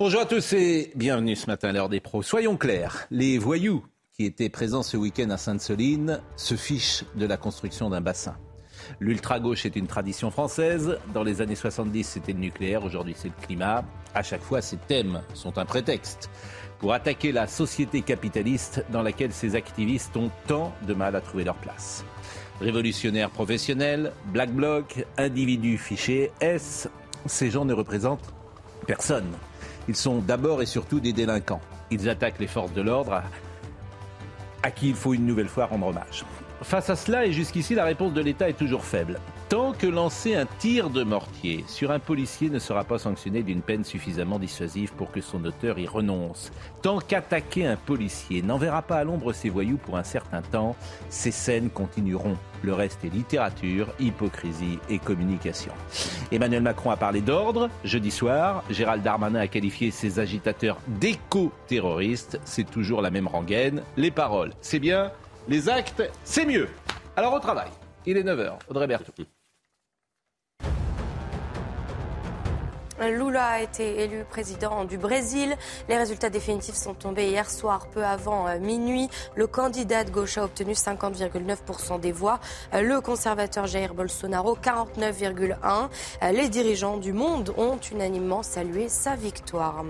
Bonjour à tous et bienvenue ce matin à l'heure des pros. Soyons clairs, les voyous qui étaient présents ce week-end à Sainte-Soline se fichent de la construction d'un bassin. L'ultra-gauche est une tradition française. Dans les années 70, c'était le nucléaire. Aujourd'hui, c'est le climat. À chaque fois, ces thèmes sont un prétexte pour attaquer la société capitaliste dans laquelle ces activistes ont tant de mal à trouver leur place. Révolutionnaires professionnels, black bloc, individus fichés, S, ces gens ne représentent personne. Ils sont d'abord et surtout des délinquants. Ils attaquent les forces de l'ordre à, qui il faut une nouvelle fois rendre hommage. Face à cela, et jusqu'ici, la réponse de l'État est toujours faible. Tant que lancer un tir de mortier sur un policier ne sera pas sanctionné d'une peine suffisamment dissuasive pour que son auteur y renonce, tant qu'attaquer un policier n'enverra pas à l'ombre ses voyous pour un certain temps, ces scènes continueront. Le reste est littérature, hypocrisie et communication. Emmanuel Macron a parlé d'ordre jeudi soir. Gérald Darmanin a qualifié ses agitateurs d'éco-terroristes. C'est toujours la même rengaine. Les paroles, c'est bien. Les actes, c'est mieux. Alors au travail. Il est 9h. Audrey Berthaud. Lula a été élu président du Brésil. Les résultats définitifs sont tombés hier soir, peu avant euh, minuit. Le candidat de gauche a obtenu 50,9% des voix. Euh, le conservateur Jair Bolsonaro, 49,1%. Euh, les dirigeants du monde ont unanimement salué sa victoire.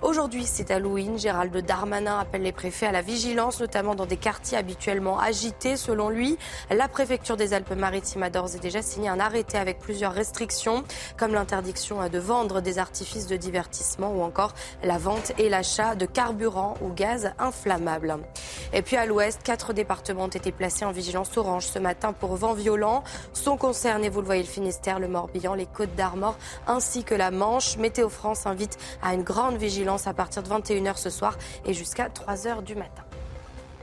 Aujourd'hui, c'est Halloween. Gérald Darmanin appelle les préfets à la vigilance, notamment dans des quartiers habituellement agités. Selon lui, la préfecture des Alpes-Maritimes a d'ores et déjà signé un arrêté avec plusieurs restrictions, comme l'interdiction de des artifices de divertissement ou encore la vente et l'achat de carburant ou gaz inflammable. Et puis à l'ouest, quatre départements ont été placés en vigilance orange ce matin pour vent violent. Sont concernés, vous le voyez, le Finistère, le Morbihan, les Côtes d'Armor ainsi que la Manche. Météo France invite à une grande vigilance à partir de 21h ce soir et jusqu'à 3h du matin.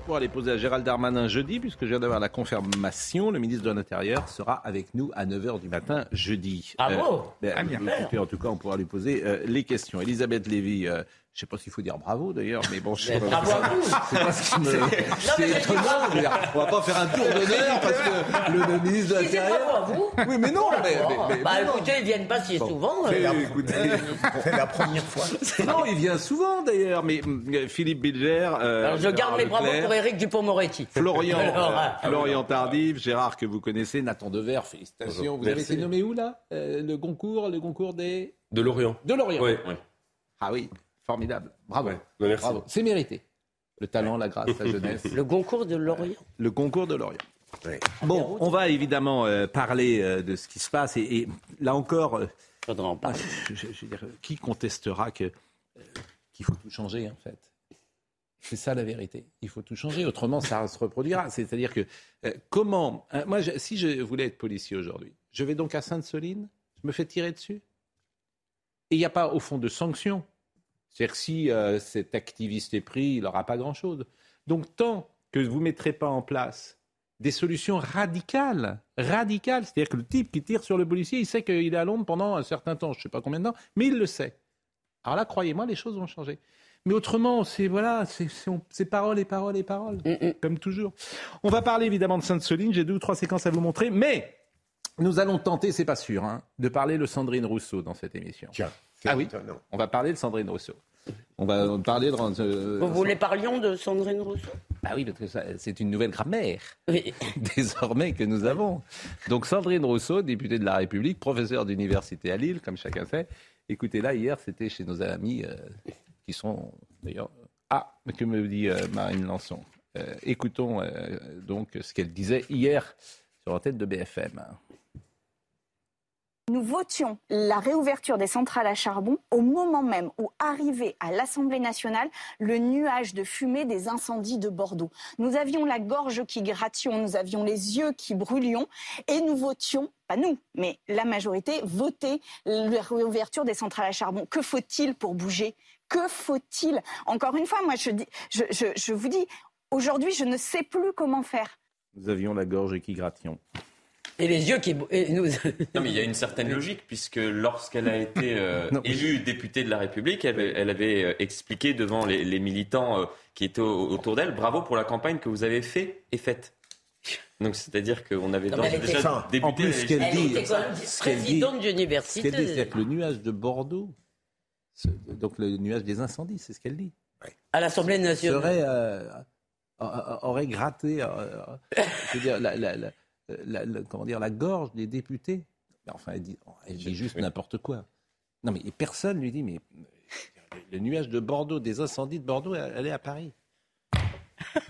Pour aller poser à Gérald Darmanin jeudi, puisque je viens d'avoir la confirmation, le ministre de l'Intérieur sera avec nous à 9h du matin jeudi. Ah bon? ben, Ah, bien. écoutez, En tout cas, on pourra lui poser euh, les questions. Elisabeth Lévy, euh, je ne sais pas s'il faut dire bravo d'ailleurs, mais bon, je sais pas. bravo à vous. C'est pas ce qui me- Non, C'est étonnant. je veux dire, On va pas faire un tour d'honneur parce que le, le ministre de l'Intérieur. bravo à vous. Oui, mais non, mais, mais- mais- Bah mais non. écoutez, ils viennent pas si souvent. Euh, écoutez, C'est la première fois. non, il vient souvent d'ailleurs, mais euh, Philippe Bilger. euh, Alors je garde mes bravos pour Éric Dupont-Moretti. Florian, Alors, euh, ah, Florian Tardif, Gérard que vous connaissez, Nathan Dever, félicitations. Vous avez été nommé où là? Euh, Le concours, le concours des De Lorient. de Lorient. Oui. Ah oui, formidable. Bravo. Ouais. Non, merci. Bravo. C'est mérité. Le talent, la grâce, la jeunesse. Le concours de Lorient. Le concours de Lorient. Ouais. Bon, on va évidemment euh, parler euh, de ce qui se passe et, et là encore, euh, en ah, parler. je, je- je veux dire, qui contestera que euh, qu'il faut tout changer en fait? C'est ça la vérité. Il faut tout changer, autrement ça se reproduira. C'est-à-dire que euh, comment Moi, je- si je voulais être policier aujourd'hui, je vais donc à Sainte-Soline, je me fais tirer dessus, et il n'y a pas au fond de sanctions. C'est-à-dire que si euh, cet activiste est pris, il n'aura pas grand-chose. Donc tant que vous ne mettrez pas en place des solutions radicales, radicales, c'est-à-dire que le type qui tire sur le policier, il sait qu'il est à l'ombre pendant un certain temps, je ne sais pas combien de temps, mais il le sait. Alors là, croyez-moi, les choses vont changer. Mais autrement, c'est voilà, c'est c'est- on- c'est parole et parole et parole, Mm, mm. comme toujours. On va parler évidemment de Sainte-Soline, j'ai deux ou trois séquences à vous montrer, mais nous allons tenter, c'est pas sûr, hein, de parler de Sandrine Rousseau dans cette émission. Tiens, Ah oui. étonnant. On va parler de Sandrine Rousseau. On va parler de... euh, Vous voulez parlions de Sandrine Rousseau? Ah oui, parce que c'est une nouvelle grammaire Oui. désormais que nous avons. Donc Sandrine Rousseau, députée de la République, professeure d'université à Lille, comme chacun sait. Écoutez, là, hier, c'était chez nos amis euh, qui sont d'ailleurs... Ah, que me dit euh, Marine Lançon? Euh, Écoutons euh, donc ce qu'elle disait hier sur la tête de BFM. Nous votions la réouverture des centrales à charbon au moment même où arrivait à l'Assemblée nationale le nuage de fumée des incendies de Bordeaux. Nous avions la gorge qui grattion, nous avions les yeux qui brûlions et nous votions pas nous, mais la majorité, voter la réouverture des centrales à charbon. Que faut-il pour bouger? Que faut-il? Encore une fois, moi, je vous dis, aujourd'hui, je ne sais plus comment faire. Nous avions la gorge qui grattions. Et les yeux qui. et nous... Non, mais il y a une certaine logique, puisque lorsqu'elle a été euh, élue députée de la République, elle, avait- elle avait euh, expliqué devant les, les militants euh, qui étaient au- autour d'elle bravo pour la campagne que vous avez fait et faite. Donc, c'est-à-dire qu'on avait Non, était- déjà Enfin, débuté. en plus, la ce qu'elle Elle dit- était ce présidente Ce d'université. c'est que le nuage de Bordeaux, ce- donc le nuage des incendies, c'est ce qu'elle dit, À l'Assemblée nationale. serait, euh, aurait gratté je veux dire, la, la- la- la- la- comment dire, la gorge des députés. Enfin, elle dit, elle dit juste n'importe quoi. Non, mais et personne lui dit, mais le nuage de Bordeaux, des incendies de Bordeaux, elle, elle est à Paris.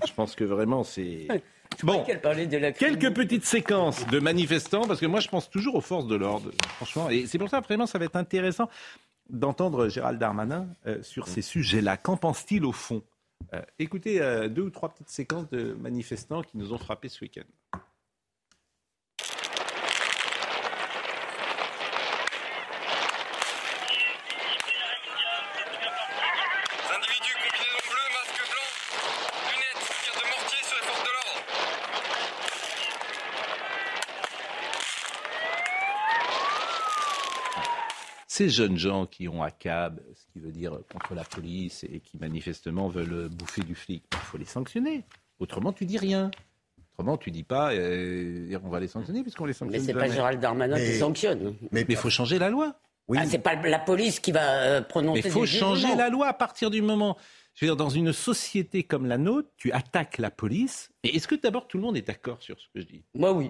Je pense que vraiment, c'est. Bon, Qu'elle parlait de la Quelques petites séquences de manifestants, parce que moi je pense toujours aux forces de l'ordre, franchement. Et c'est pour ça, vraiment, ça va être intéressant d'entendre Gérald Darmanin euh, sur ces sujets-là. Qu'en pense-t-il au fond? Euh, Écoutez euh, deux ou trois petites séquences de manifestants qui nous ont frappés ce week-end. Individus combinaison bleue, masque blanc, lunettes, tir de mortier sur les forces de l'ordre. Ces jeunes gens qui ont à cab, ce qui veut dire contre la police et qui manifestement veulent bouffer du flic, il faut les sanctionner. Autrement, tu dis rien. Autrement, tu dis pas, euh, on va les sanctionner puisqu'on les Mais sanctionne c'est pas. Gérald Darmanin Mais- qui sanctionne. Mais, Mais il faut changer la loi. oui, Ah, c'est pas la police qui va euh, prononcer Mais il faut changer jugements. la loi à partir du moment. Je veux dire, dans une société comme la nôtre, tu attaques la police. Et est-ce que d'abord tout le monde est d'accord sur ce que je dis? Moi, oui.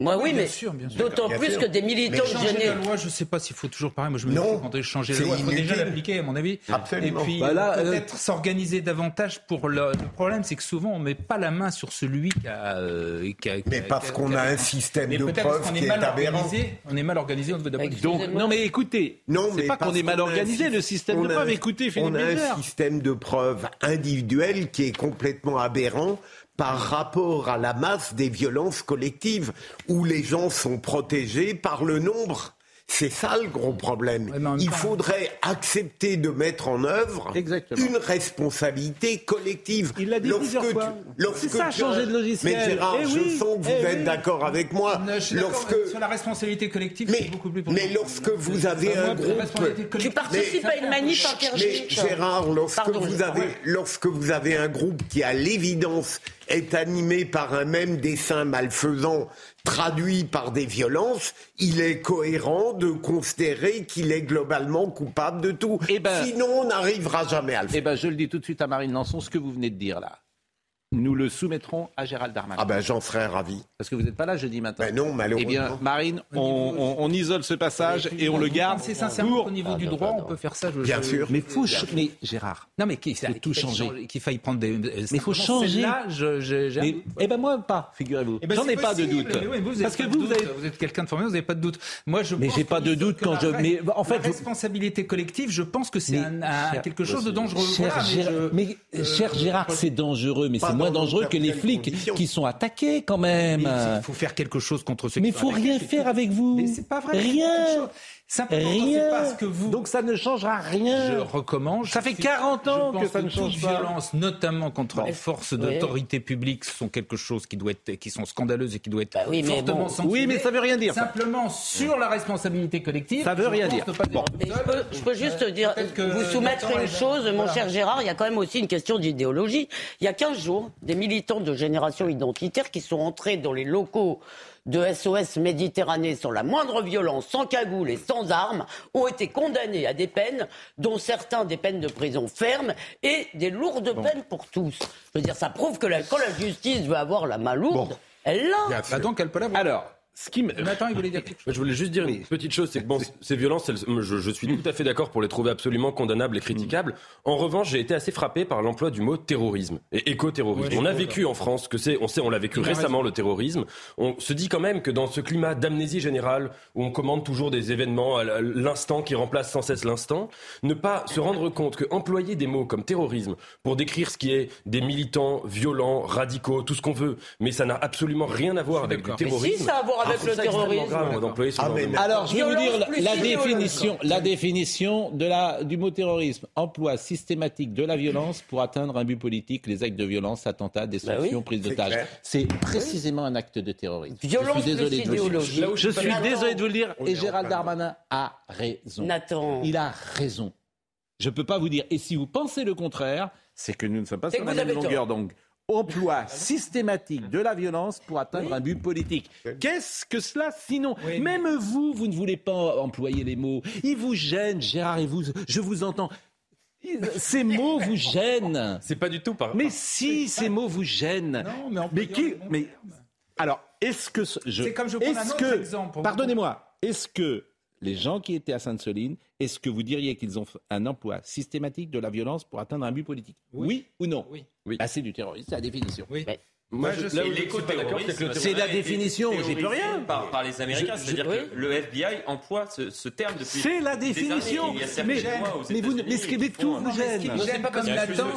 Moi, oui, bien mais sûr, bien sûr. d'autant plus sûr. que des militants Mais Changer gênés. la loi, je ne sais pas s'il faut toujours pareil. Moi, je me Non, dis quand on changer la c'est loi, il faut déjà l'appliquer, à mon avis. Absolument. Et puis, Bah là, euh, peut-être s'organiser davantage pour le, le problème, c'est que souvent, on met pas la main sur celui qui a. euh, qui a- qui mais a- parce qu'on a un système Mais de preuves qu'on qui est est mal aberrant. organisé. On est mal organisé au niveau de la police. Donc, non mais écoutez, Non, c'est mais pas qu'on est mal organisé, le système de a preuve. un- Écoutez, Philippe On a un système de preuves individuelles qui est complètement aberrant par rapport à la masse des violences collectives, où les gens sont protégés par le nombre. C'est ça le gros problème. Il faudrait accepter de mettre en œuvre Exactement. une responsabilité collective. Il l'a dit Lorsque plusieurs tu- fois. lorsque C'est ça, tu- changer de logiciel. Mais Gérard, Eh je sens que vous eh êtes oui. d'accord avec moi. Je suis d'accord, Lorsque, Sur la responsabilité collective, mais, c'est beaucoup plus mais lorsque vous avez un groupe responsabilité collective, Tu participes à une manif mais interdite. Gérard, lorsque Pardon, vous avez lorsque vous avez un groupe qui à l'évidence est animé par un même dessin malfaisant traduit par des violences, il est cohérent de considérer qu'il est globalement coupable de tout. Eh ben- Sinon, on n'arrivera jamais à le faire. Eh ben, je le dis tout de suite à Marine Lançon, ce que vous venez de dire là, nous le soumettrons à Gérald Darmanin. Ah ben, j'en serais ravi. Parce que vous n'êtes pas là jeudi matin. Ben non, Eh malheureusement. bien, Marine, on, on- on isole ce passage et on le garde C'est sincèrement pour... qu'au niveau du droit, on peut faire ça. je- Bien je- sûr. Mais faut, mais Gérard, Non, mais qu'il Faut tout changer. Qu'il faille prendre des. Mais il faut changer. Là, je, je, mais, eh ben moi pas, figurez-vous. Eh ben, J'en ai pas de doute. oui, vous, Parce que vous, vous doute, avez... vous êtes quelqu'un de formé, vous n'avez pas de doute. Moi, je Mais j'ai pas de doute quand je- mais en fait, responsabilité collective, je pense que c'est Cher- quelque chose de dangereux. Cher, mais mais, euh, cher Gérard, c'est dangereux, mais c'est moins dangereux que les flics conditions. qui sont attaqués quand même. Il faut faire quelque chose contre ceux Mais il faut rien faire avec vous. Mais c'est pas vrai. Rien. Rien. parce que vous. Donc ça ne changera rien. je recommande. Ça je fait suis- 40 ans je que pense ça ne change toute pas. violence, notamment contre les forces Oui. d'autorité publique, sont quelque chose qui doit être, qui sont scandaleuses et qui doit être Bah oui, mais fortement bon. sanctionné. Oui, mais ça veut rien dire, ça. Simplement sur la responsabilité collective. Ça veut rien dire. Bon. Mais je peux, je peux juste Euh, dire, que vous soumettre une chose, mon voilà. cher Gérard, il y a quand même aussi une question d'idéologie. Il y a 15 jours, des militants de génération identitaire qui sont entrés dans les locaux de SOS Méditerranée sans la moindre violence, sans cagoule et sans armes, ont été condamnés à des peines, dont certains des peines de prison ferme et des lourdes peines pour tous. Je veux dire, ça prouve que la- quand la justice veut avoir la main lourde, elle l'a. Bah donc elle peut l'avoir. Alors, ce qui me... Nathan, il voulait dire quelque chose. Je voulais juste dire une petite chose, c'est que bon, ces violences, elles- je, je suis tout à fait d'accord pour les trouver absolument condamnables et critiquables. En revanche, j'ai été assez frappé par l'emploi du mot terrorisme et éco-terrorisme. Ouais, on a vécu en France que c'est, on sait, on l'a vécu récemment raison. le terrorisme. On se dit quand même que dans ce climat d'amnésie générale où on commande toujours des événements à l'instant qui remplace sans cesse l'instant, ne pas se rendre compte que employer des mots comme terrorisme pour décrire ce qui est des militants violents, radicaux, tout ce qu'on veut, mais ça n'a absolument rien à voir avec. Mais terrorisme. si, ça a à voir avec le terrorisme. ce Ah. Alors, je vais vous dire la violence. définition, la définition de la, du mot terrorisme. Emploi systématique de la violence pour atteindre un but politique, les actes de violence, attentats, destruction, oui. prise d'otages. C'est précisément un acte de terrorisme. Violence je suis désolé de vous dire. Je suis Nathan. désolé de vous le dire. Et Gérald Darmanin a raison. Nathan. Il a raison. Je ne peux pas vous dire. Et si vous pensez le contraire, c'est que nous ne sommes pas sur la même longueur d'onde. Emploi systématique de la violence pour atteindre un but politique. Qu'est-ce que cela sinon Oui, mais- Même vous, vous ne voulez pas employer les mots. Ils vous gênent, Gérard, et vous, je vous entends. Ces mots vous gênent. C'est pas du tout par. Mais si ces mots vous gênent. Non, mais Mais qui Mais alors, est-ce que ce- je C'est comme je prends un autre que exemple pardonnez-moi, est-ce que les gens qui étaient à Sainte-Soline, est-ce que vous diriez qu'ils ont un emploi systématique de la violence pour atteindre un but politique? Oui. ou non? Oui. Oui. Bah, c'est du terrorisme, c'est la définition. Oui. Moi, Moi, je, je là suis où je suis pas d'accord, c'est la définition, peux théorisé rien. Par, par les Américains, c'est-à-dire que le FBI emploie ce, ce terme depuis. C'est la des définition. années. Il y a certaines Mais, mais vous, mais ce qui tout vous gêne.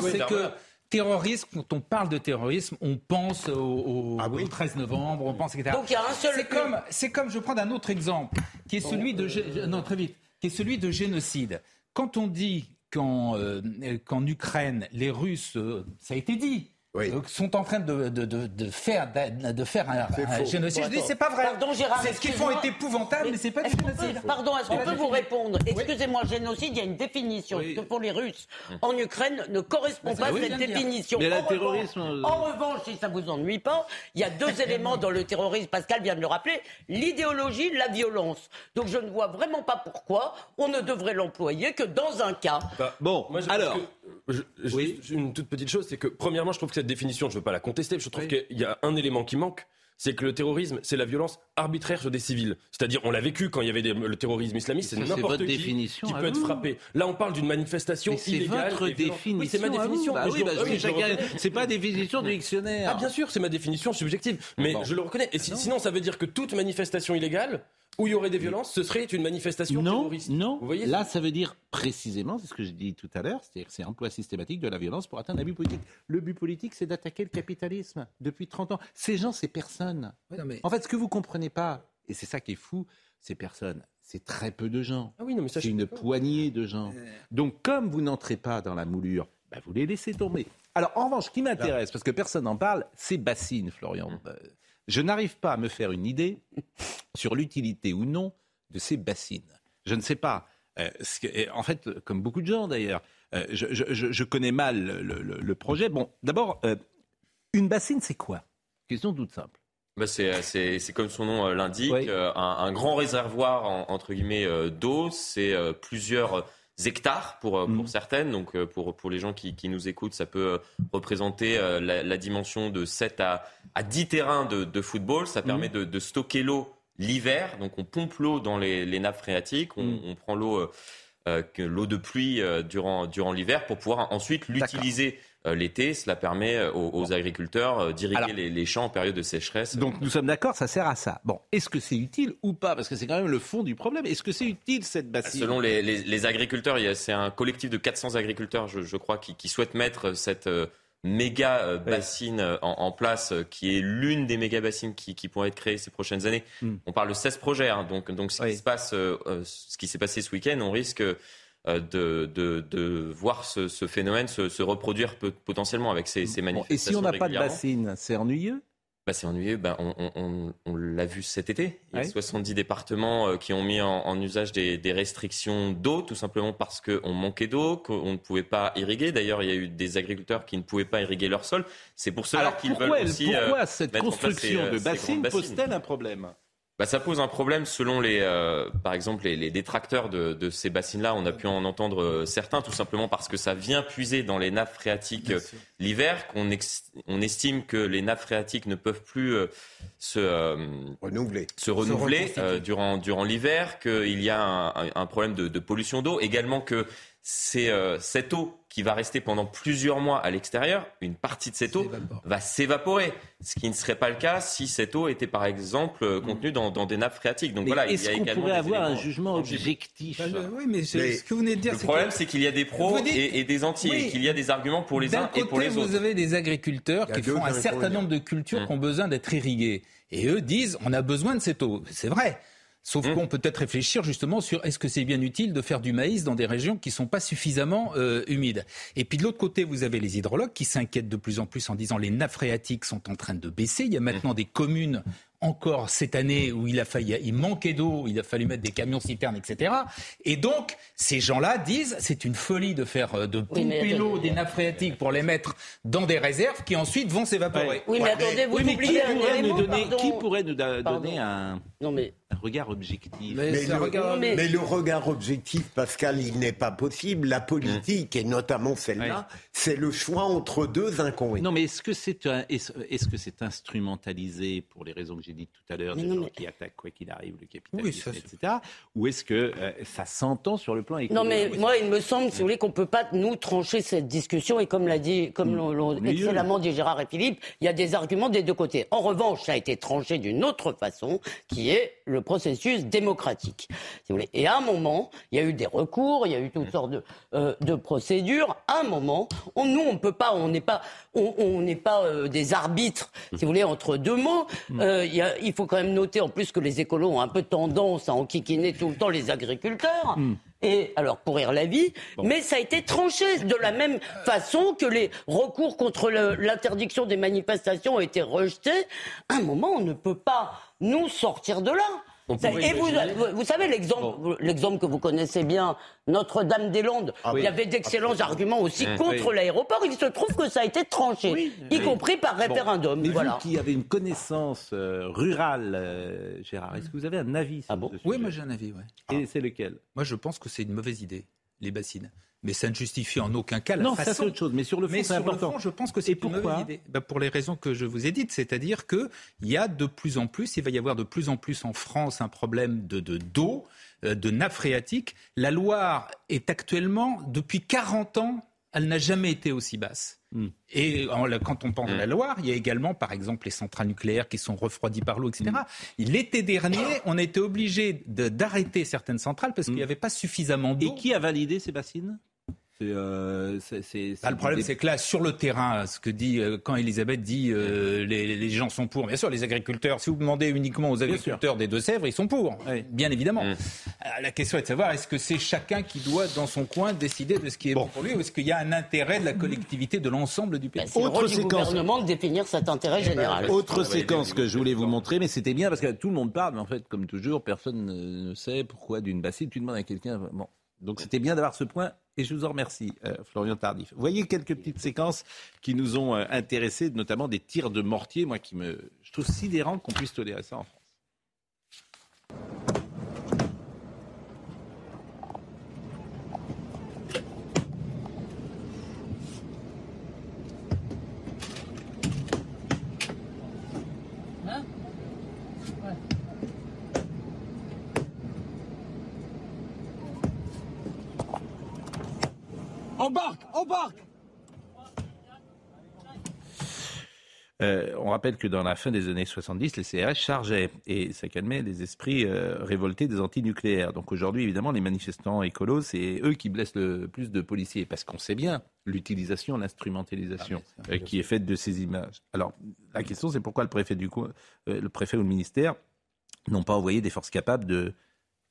c'est que- Terrorisme, quand on parle de terrorisme, on pense au, au- Ah oui. au 13 novembre, on pense, etc. Donc, il y a un seul C'est comme, c'est comme, je prends un autre exemple, qui est celui de, non, très vite, qui est celui de génocide. Quand on dit qu'en euh, qu'en Ukraine, les Russes, euh, ça a été dit, Oui. euh, sont en train de, de, de, de faire, de faire un, génocide. Je dis, c'est pas vrai. Pardon, Gérard, C'est ce qu'ils font est épouvantable, mais, c'est pas du peut- génocide. Pardon, est-ce qu'on La peut vous répondre Excusez-moi, génocide, il y a une définition. Oui. Ce que font les Russes en Ukraine ne correspond Mais pas à cette définition. Mais le En revanche- terrorisme, euh, En revanche, si ça vous ennuie pas, il y a deux éléments dans le terrorisme, Pascal vient de le rappeler, l'idéologie, la violence. Donc je ne vois vraiment pas pourquoi on ne devrait l'employer que dans un cas. Bah, Bon, Moi, je- alors. que, je- je- Oui. une toute petite chose, c'est que premièrement, je trouve que cette définition, je ne veux pas la contester, je trouve qu'il y a un élément qui manque. C'est que le terrorisme, c'est la violence arbitraire sur des civils. C'est-à-dire, on l'a vécu quand il y avait des- le terrorisme islamiste, c'est n'importe votre qui définition qui peut être frappé. Là, on parle d'une manifestation Mais c'est illégale. votre définition. Oui, c'est ma définition. Bah mais oui, parce que chacun- c'est pas définition du dictionnaire. Ah bien sûr, c'est ma définition subjective, mais Bon. je le reconnais. Et si- sinon, ça veut dire que toute manifestation illégale où il y aurait des violences, ce serait une manifestation Non, terroriste. non. Vous voyez Là, ça veut dire précisément, c'est ce que j'ai dit tout à l'heure, c'est-à-dire que c'est emploi systématique de la violence pour atteindre un but politique. Le but politique, c'est d'attaquer le capitalisme depuis 30 ans. Ces gens, c'est personne. Oui, non, mais- En fait, ce que vous comprenez pas, et c'est ça qui est fou, ces personnes, c'est très peu de gens. Ah oui, non, mais ça, C'est une poignée de gens. Donc, comme vous n'entrez pas dans la moulure, bah, vous les laissez tomber. Alors, en revanche, ce qui m'intéresse, parce que personne n'en parle, c'est Bassine, Florian. Euh, Je n'arrive pas à me faire une idée sur l'utilité ou non de ces bassines. Je ne sais pas. Euh, ce que- et en fait, comme beaucoup de gens d'ailleurs, euh, je, je- je- je connais mal le, le- le projet. Bon, d'abord, euh, une bassine, c'est quoi? Question toute simple. Bah, c'est, comme son nom l'indique, Oui. un, un grand réservoir en- entre guillemets d'eau. C'est plusieurs hectares pour, euh, pour Mhm. certaines. Donc euh, pour, pour les gens qui, qui nous écoutent, ça peut euh, représenter la, la dimension de 7 à, à 10 terrains de, de football. Ça permet de, de stocker l'eau l'hiver. Donc on pompe l'eau dans les, les nappes phréatiques. On, Mhm. on prend l'eau, euh, l'eau de pluie euh, durant, durant l'hiver pour pouvoir ensuite l'utiliser. Euh, L'été, cela permet euh, aux, aux agriculteurs euh, d'irriguer les, les champs en période de sécheresse. Donc nous sommes d'accord, ça sert à ça. Bon, est-ce que c'est utile ou pas? Parce que c'est quand même le fond du problème. Est-ce que c'est utile cette bassine? Selon les, les- les agriculteurs, c'est un collectif de 400 agriculteurs, je, je crois, qui, qui souhaitent mettre cette méga bassine en, en place, qui est l'une des méga bassines qui, qui pourraient être créées ces prochaines années. Hmm. On parle de 16 projets, hein, donc, donc ce Oui. qui se passe, euh, ce qui s'est passé ce week-end, on risque de, de, de voir ce, ce phénomène se, se reproduire potentiellement avec ces, ces Bon, Et manifestations. si on n'a pas de bassine, c'est ennuyeux? Bah, c'est ennuyeux. Bah, on on- l'a vu cet été. Il y a Ouais. 70 départements euh, qui ont mis en, en usage des, des restrictions d'eau, tout simplement parce qu'on manquait d'eau, qu'on ne pouvait pas irriguer. D'ailleurs, il y a eu des agriculteurs qui ne pouvaient pas irriguer leur sol. C'est pour cela qu'ils pourquoi, veulent aussi. euh, pourquoi cette en place construction ces, euh, de bassines bassines. pose-t-elle un problème? Bah, ça pose un problème selon les, euh, par exemple, les, les détracteurs de, de ces bassines-là. On a pu en entendre euh, certains, tout simplement parce que ça vient puiser dans les nappes phréatiques euh, l'hiver, qu'on ex- on estime que les nappes phréatiques ne peuvent plus euh, se, euh, renouveler. euh, durant, durant l'hiver, qu'il y a un, problème de, de pollution d'eau, également que c'est euh, cette eau qui va rester pendant plusieurs mois à l'extérieur, une partie de cette eau va s'évaporer, ce qui ne serait pas le cas si cette eau était par exemple euh, contenue dans, dans des nappes phréatiques. Donc Mais voilà, il y est-ce a qu'on pourrait avoir un jugement objectif Bah, le- oui, mais, Mais ce que vous venez de dire, Le c'est problème, que- c'est qu'il y a des pros dites- et, et des anti, Oui. et qu'il y a des arguments pour les uns et pour côté, les autres. vous avez des agriculteurs qui font un certain nombre de cultures Hum. qui ont besoin d'être irriguées. Et eux disent, on a besoin de cette eau. C'est vrai. Sauf Mmh. qu'on peut peut-être réfléchir justement sur est-ce que c'est bien utile de faire du maïs dans des régions qui sont pas suffisamment euh, humides. Et puis de l'autre côté, vous avez les hydrologues qui s'inquiètent de plus en plus en disant les nappes phréatiques sont en train de baisser. Il y a maintenant des communes encore cette année où il a failli, il manquait d'eau, il a fallu mettre des camions citernes, etc. Et donc ces gens-là disent c'est une folie de faire euh, de Oui, pomper l'eau des nappes phréatiques pour les mettre dans des réserves qui ensuite vont s'évaporer. Oui, mais attendez, vous Oui, mais qui oubliez un pourrait, nous donner, pardon. qui pourrait nous da- Pardon. donner un, Non, mais un regard objectif Mais le, regarde- mais- mais le regard objectif, Pascal, il n'est pas possible. La politique, et notamment celle-là, c'est le choix entre deux inconvénients. Non, mais est-ce que c'est un- est-ce est-ce que c'est instrumentalisé pour les raisons que j'ai dites tout à l'heure, des non, gens mais- qui attaquent quoi qu'il arrive le capitalisme, Oui, ça, c'est- etc. Ou est-ce que euh, ça s'entend sur le plan économique Non, mais moi, il me semble, si vous voulez, qu'on peut pas nous trancher cette discussion. Et comme l'a dit, comme l'ont- l'ont excellemment dit Gérard et Philippe, il y a des arguments des deux côtés. En revanche, ça a été tranché d'une autre façon, qui est le processus démocratique. Si vous voulez. Et à un moment, il y a eu des recours, il y a eu toutes sortes de, euh, de procédures. À un moment, on, nous, on peut pas, on n'est pas, on n'est pas euh, des arbitres, si vous voulez, entre deux mots. Euh, il y a- il faut quand même noter en plus que les écolos ont un peu tendance à enquiquiner tout le temps les agriculteurs. Et alors pourrir la vie, mais ça a été tranché de la même façon que les recours contre l'interdiction des manifestations ont été rejetés. À un moment, on ne peut pas nous sortir de là. On Et vous, imaginer- vous- vous savez l'exemple, l'exemple que vous connaissez bien, Notre-Dame-des-Landes. Ah il y oui. avait d'excellents arguments aussi Oui. contre Oui. l'aéroport. Il se trouve que ça a été tranché, y compris par référendum. Mais voilà. vous qui avez une connaissance euh, rurale, euh, Gérard, est-ce que vous avez un avis sur Ah bon ce Oui, sujet moi j'ai un avis. Ouais. Et c'est lequel? Moi, je pense que c'est une mauvaise idée, les bassines. Mais ça ne justifie en aucun cas la Non, ça c'est façon. autre chose. Mais sur le fond, Mais c'est sur important. le fond, je pense que c'est une mauvaise idée. Ben, pour les raisons que je vous ai dites, c'est-à-dire que il y a de plus en plus, il va y avoir de plus en plus en France un problème de de- d'eau, euh, de nappe phréatique. La Loire est actuellement, depuis 40 ans, elle n'a jamais été aussi basse. Hmm. Et en- quand on pense à la Loire, il y a également, par exemple, les centrales nucléaires qui sont refroidies par l'eau, etc. L'été dernier, on a été obligé d'arrêter certaines centrales parce qu'il n'y avait pas suffisamment d'eau. Et qui a validé ces bassines C'est, euh, Ah, le problème, c'est que là, sur le terrain, ce que dit euh, quand Elisabeth dit euh, les, les gens sont pour. Bien sûr, les agriculteurs. Si vous demandez uniquement aux agriculteurs des Deux-Sèvres, ils sont pour. Oui. Bien évidemment. Euh, La question est de savoir est-ce que c'est chacun qui doit, dans son coin, décider de ce qui est bon, pour lui, ou est-ce qu'il y a un intérêt de la collectivité, de l'ensemble du pays Ben, c'est le Autre rôle du séquence. gouvernement de définir cet intérêt général. Autre séquence que je voulais vous montrer, mais c'était bien parce que tout le monde parle, mais en fait, comme toujours, personne ne sait pourquoi d'une bassine. Tu demandes à quelqu'un. Bon. Donc c'était bien d'avoir ce point et je vous en remercie, euh, Florian Tardif. Vous voyez quelques petites séquences qui nous ont euh, intéressés, notamment des tirs de mortier, moi qui me. Je trouve sidérant qu'on puisse tolérer ça en France. Embarque Embarque Euh, on rappelle que dans la fin des années 70, les CRS chargeaient et ça calmait les esprits euh, révoltés des antinucléaires. Donc aujourd'hui, évidemment, les manifestants écolos, c'est eux qui blessent le plus de policiers parce qu'on sait bien l'utilisation, l'instrumentalisation euh, qui est faite de ces images. Alors la question, c'est pourquoi le préfet du coup, euh, le préfet ou le ministère n'ont pas envoyé des forces capables de,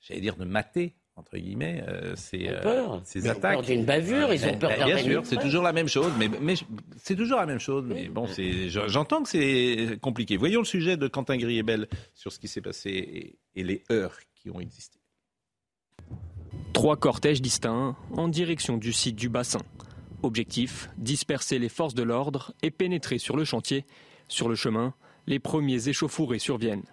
j'allais dire, de mater entre guillemets euh, ces, euh, ces Ils ont attaques. peur d'une bavure, ils ont peur ben, d'un Bien sûr, c'est toujours la même chose, mais, c'est toujours la même chose. Mais bon, j'entends que c'est compliqué. Voyons le sujet de Quentin Griebel sur ce qui s'est passé et, et les heures qui ont existé. Trois cortèges distincts en direction du site du bassin. Objectif disperser les forces de l'ordre et pénétrer sur le chantier. Sur le chemin, les premiers échauffourés surviennent.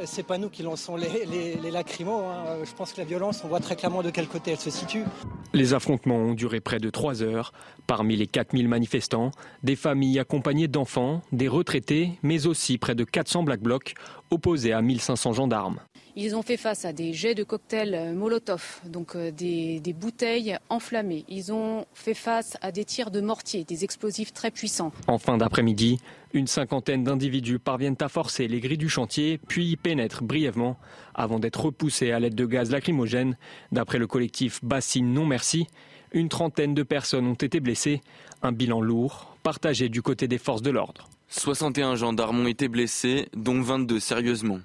Euh, C'est pas nous qui lançons les, les, les lacrymos. hein. Euh, Je pense que la violence, on voit très clairement de quel côté elle se situe. Les affrontements ont duré près de trois heures. Parmi les 4000 manifestants, des familles accompagnées d'enfants, des retraités, mais aussi près de 400 Black Blocs opposés à 1500 gendarmes. Ils ont fait face à des jets de cocktails euh, Molotov, donc des, des bouteilles enflammées. Ils ont fait face à des tirs de mortier, des explosifs très puissants. En fin d'après-midi, une cinquantaine d'individus parviennent à forcer les grilles du chantier, puis y pénètrent brièvement avant d'être repoussés à l'aide de gaz lacrymogène. D'après le collectif Bassine Non Merci, une trentaine de personnes ont été blessées. Un bilan lourd, partagé du côté des forces de l'ordre. 61 gendarmes ont été blessés, dont 22 sérieusement.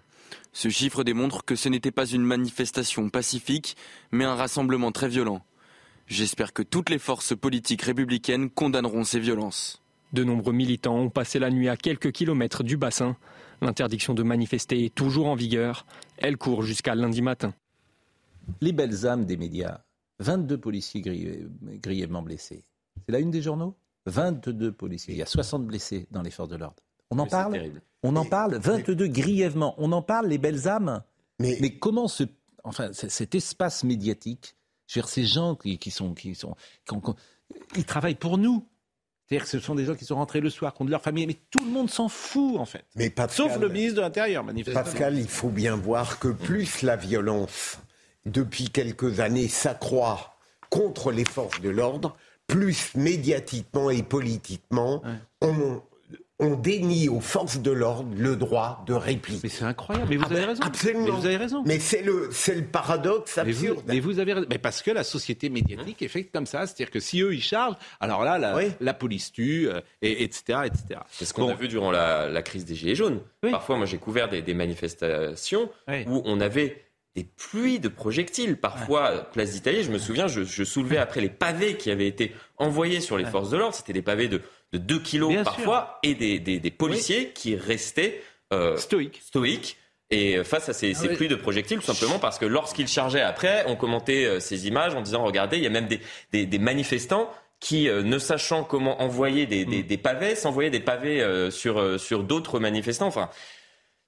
Ce chiffre démontre que ce n'était pas une manifestation pacifique, mais un rassemblement très violent. J'espère que toutes les forces politiques républicaines condamneront ces violences. De nombreux militants ont passé la nuit à quelques kilomètres du bassin. L'interdiction de manifester est toujours en vigueur. Elle court jusqu'à lundi matin. Les belles âmes des médias. 22 policiers grièvement blessés. C'est la une des journaux? 22 policiers. Il y a 60 blessés dans les forces de l'ordre. On en parle? On en parle 22 grièvement. On en parle, les belles âmes? Mais, comment ce, enfin, cet espace médiatique, ces gens qui, sont, qui sont, ils travaillent pour nous. C'est-à-dire que ce sont des gens qui sont rentrés le soir, qui ont de leur famille, mais tout le monde s'en fout en fait. Mais Sauf le ministre de l'Intérieur, manifestement. Pascal, il faut bien voir que plus la violence, depuis quelques années, s'accroît contre les forces de l'ordre, plus médiatiquement et politiquement, on, on dénie aux forces de l'ordre le droit de réplique. Mais c'est incroyable. Mais vous ah avez ben, raison. Absolument. Mais vous avez raison. Mais c'est le, c'est le paradoxe absurde. Mais vous, avez raison. Mais parce que la société médiatique est faite comme ça. C'est-à-dire que si eux, ils chargent, alors là, la, la police tue, euh, et, etc., etc. C'est ce qu'on a vu durant la, crise des Gilets jaunes. Parfois, moi, j'ai couvert des, manifestations où on avait des pluies de projectiles. Parfois, place d'Italie, je me souviens, je, je, soulevais après les pavés qui avaient été envoyés sur les forces de l'ordre. C'était des pavés de de 2 kilos parfois, et des, des, policiers qui restaient euh, stoïques. stoïques. Et face à ces, ah ces pluies de projectiles, tout simplement parce que lorsqu'ils chargeaient après, on commentait euh, ces images en disant regardez, il y a même des, des, manifestants qui, euh, ne sachant comment envoyer des, des, mm. pavés, s'envoyaient des pavés sur, sur d'autres manifestants. Enfin,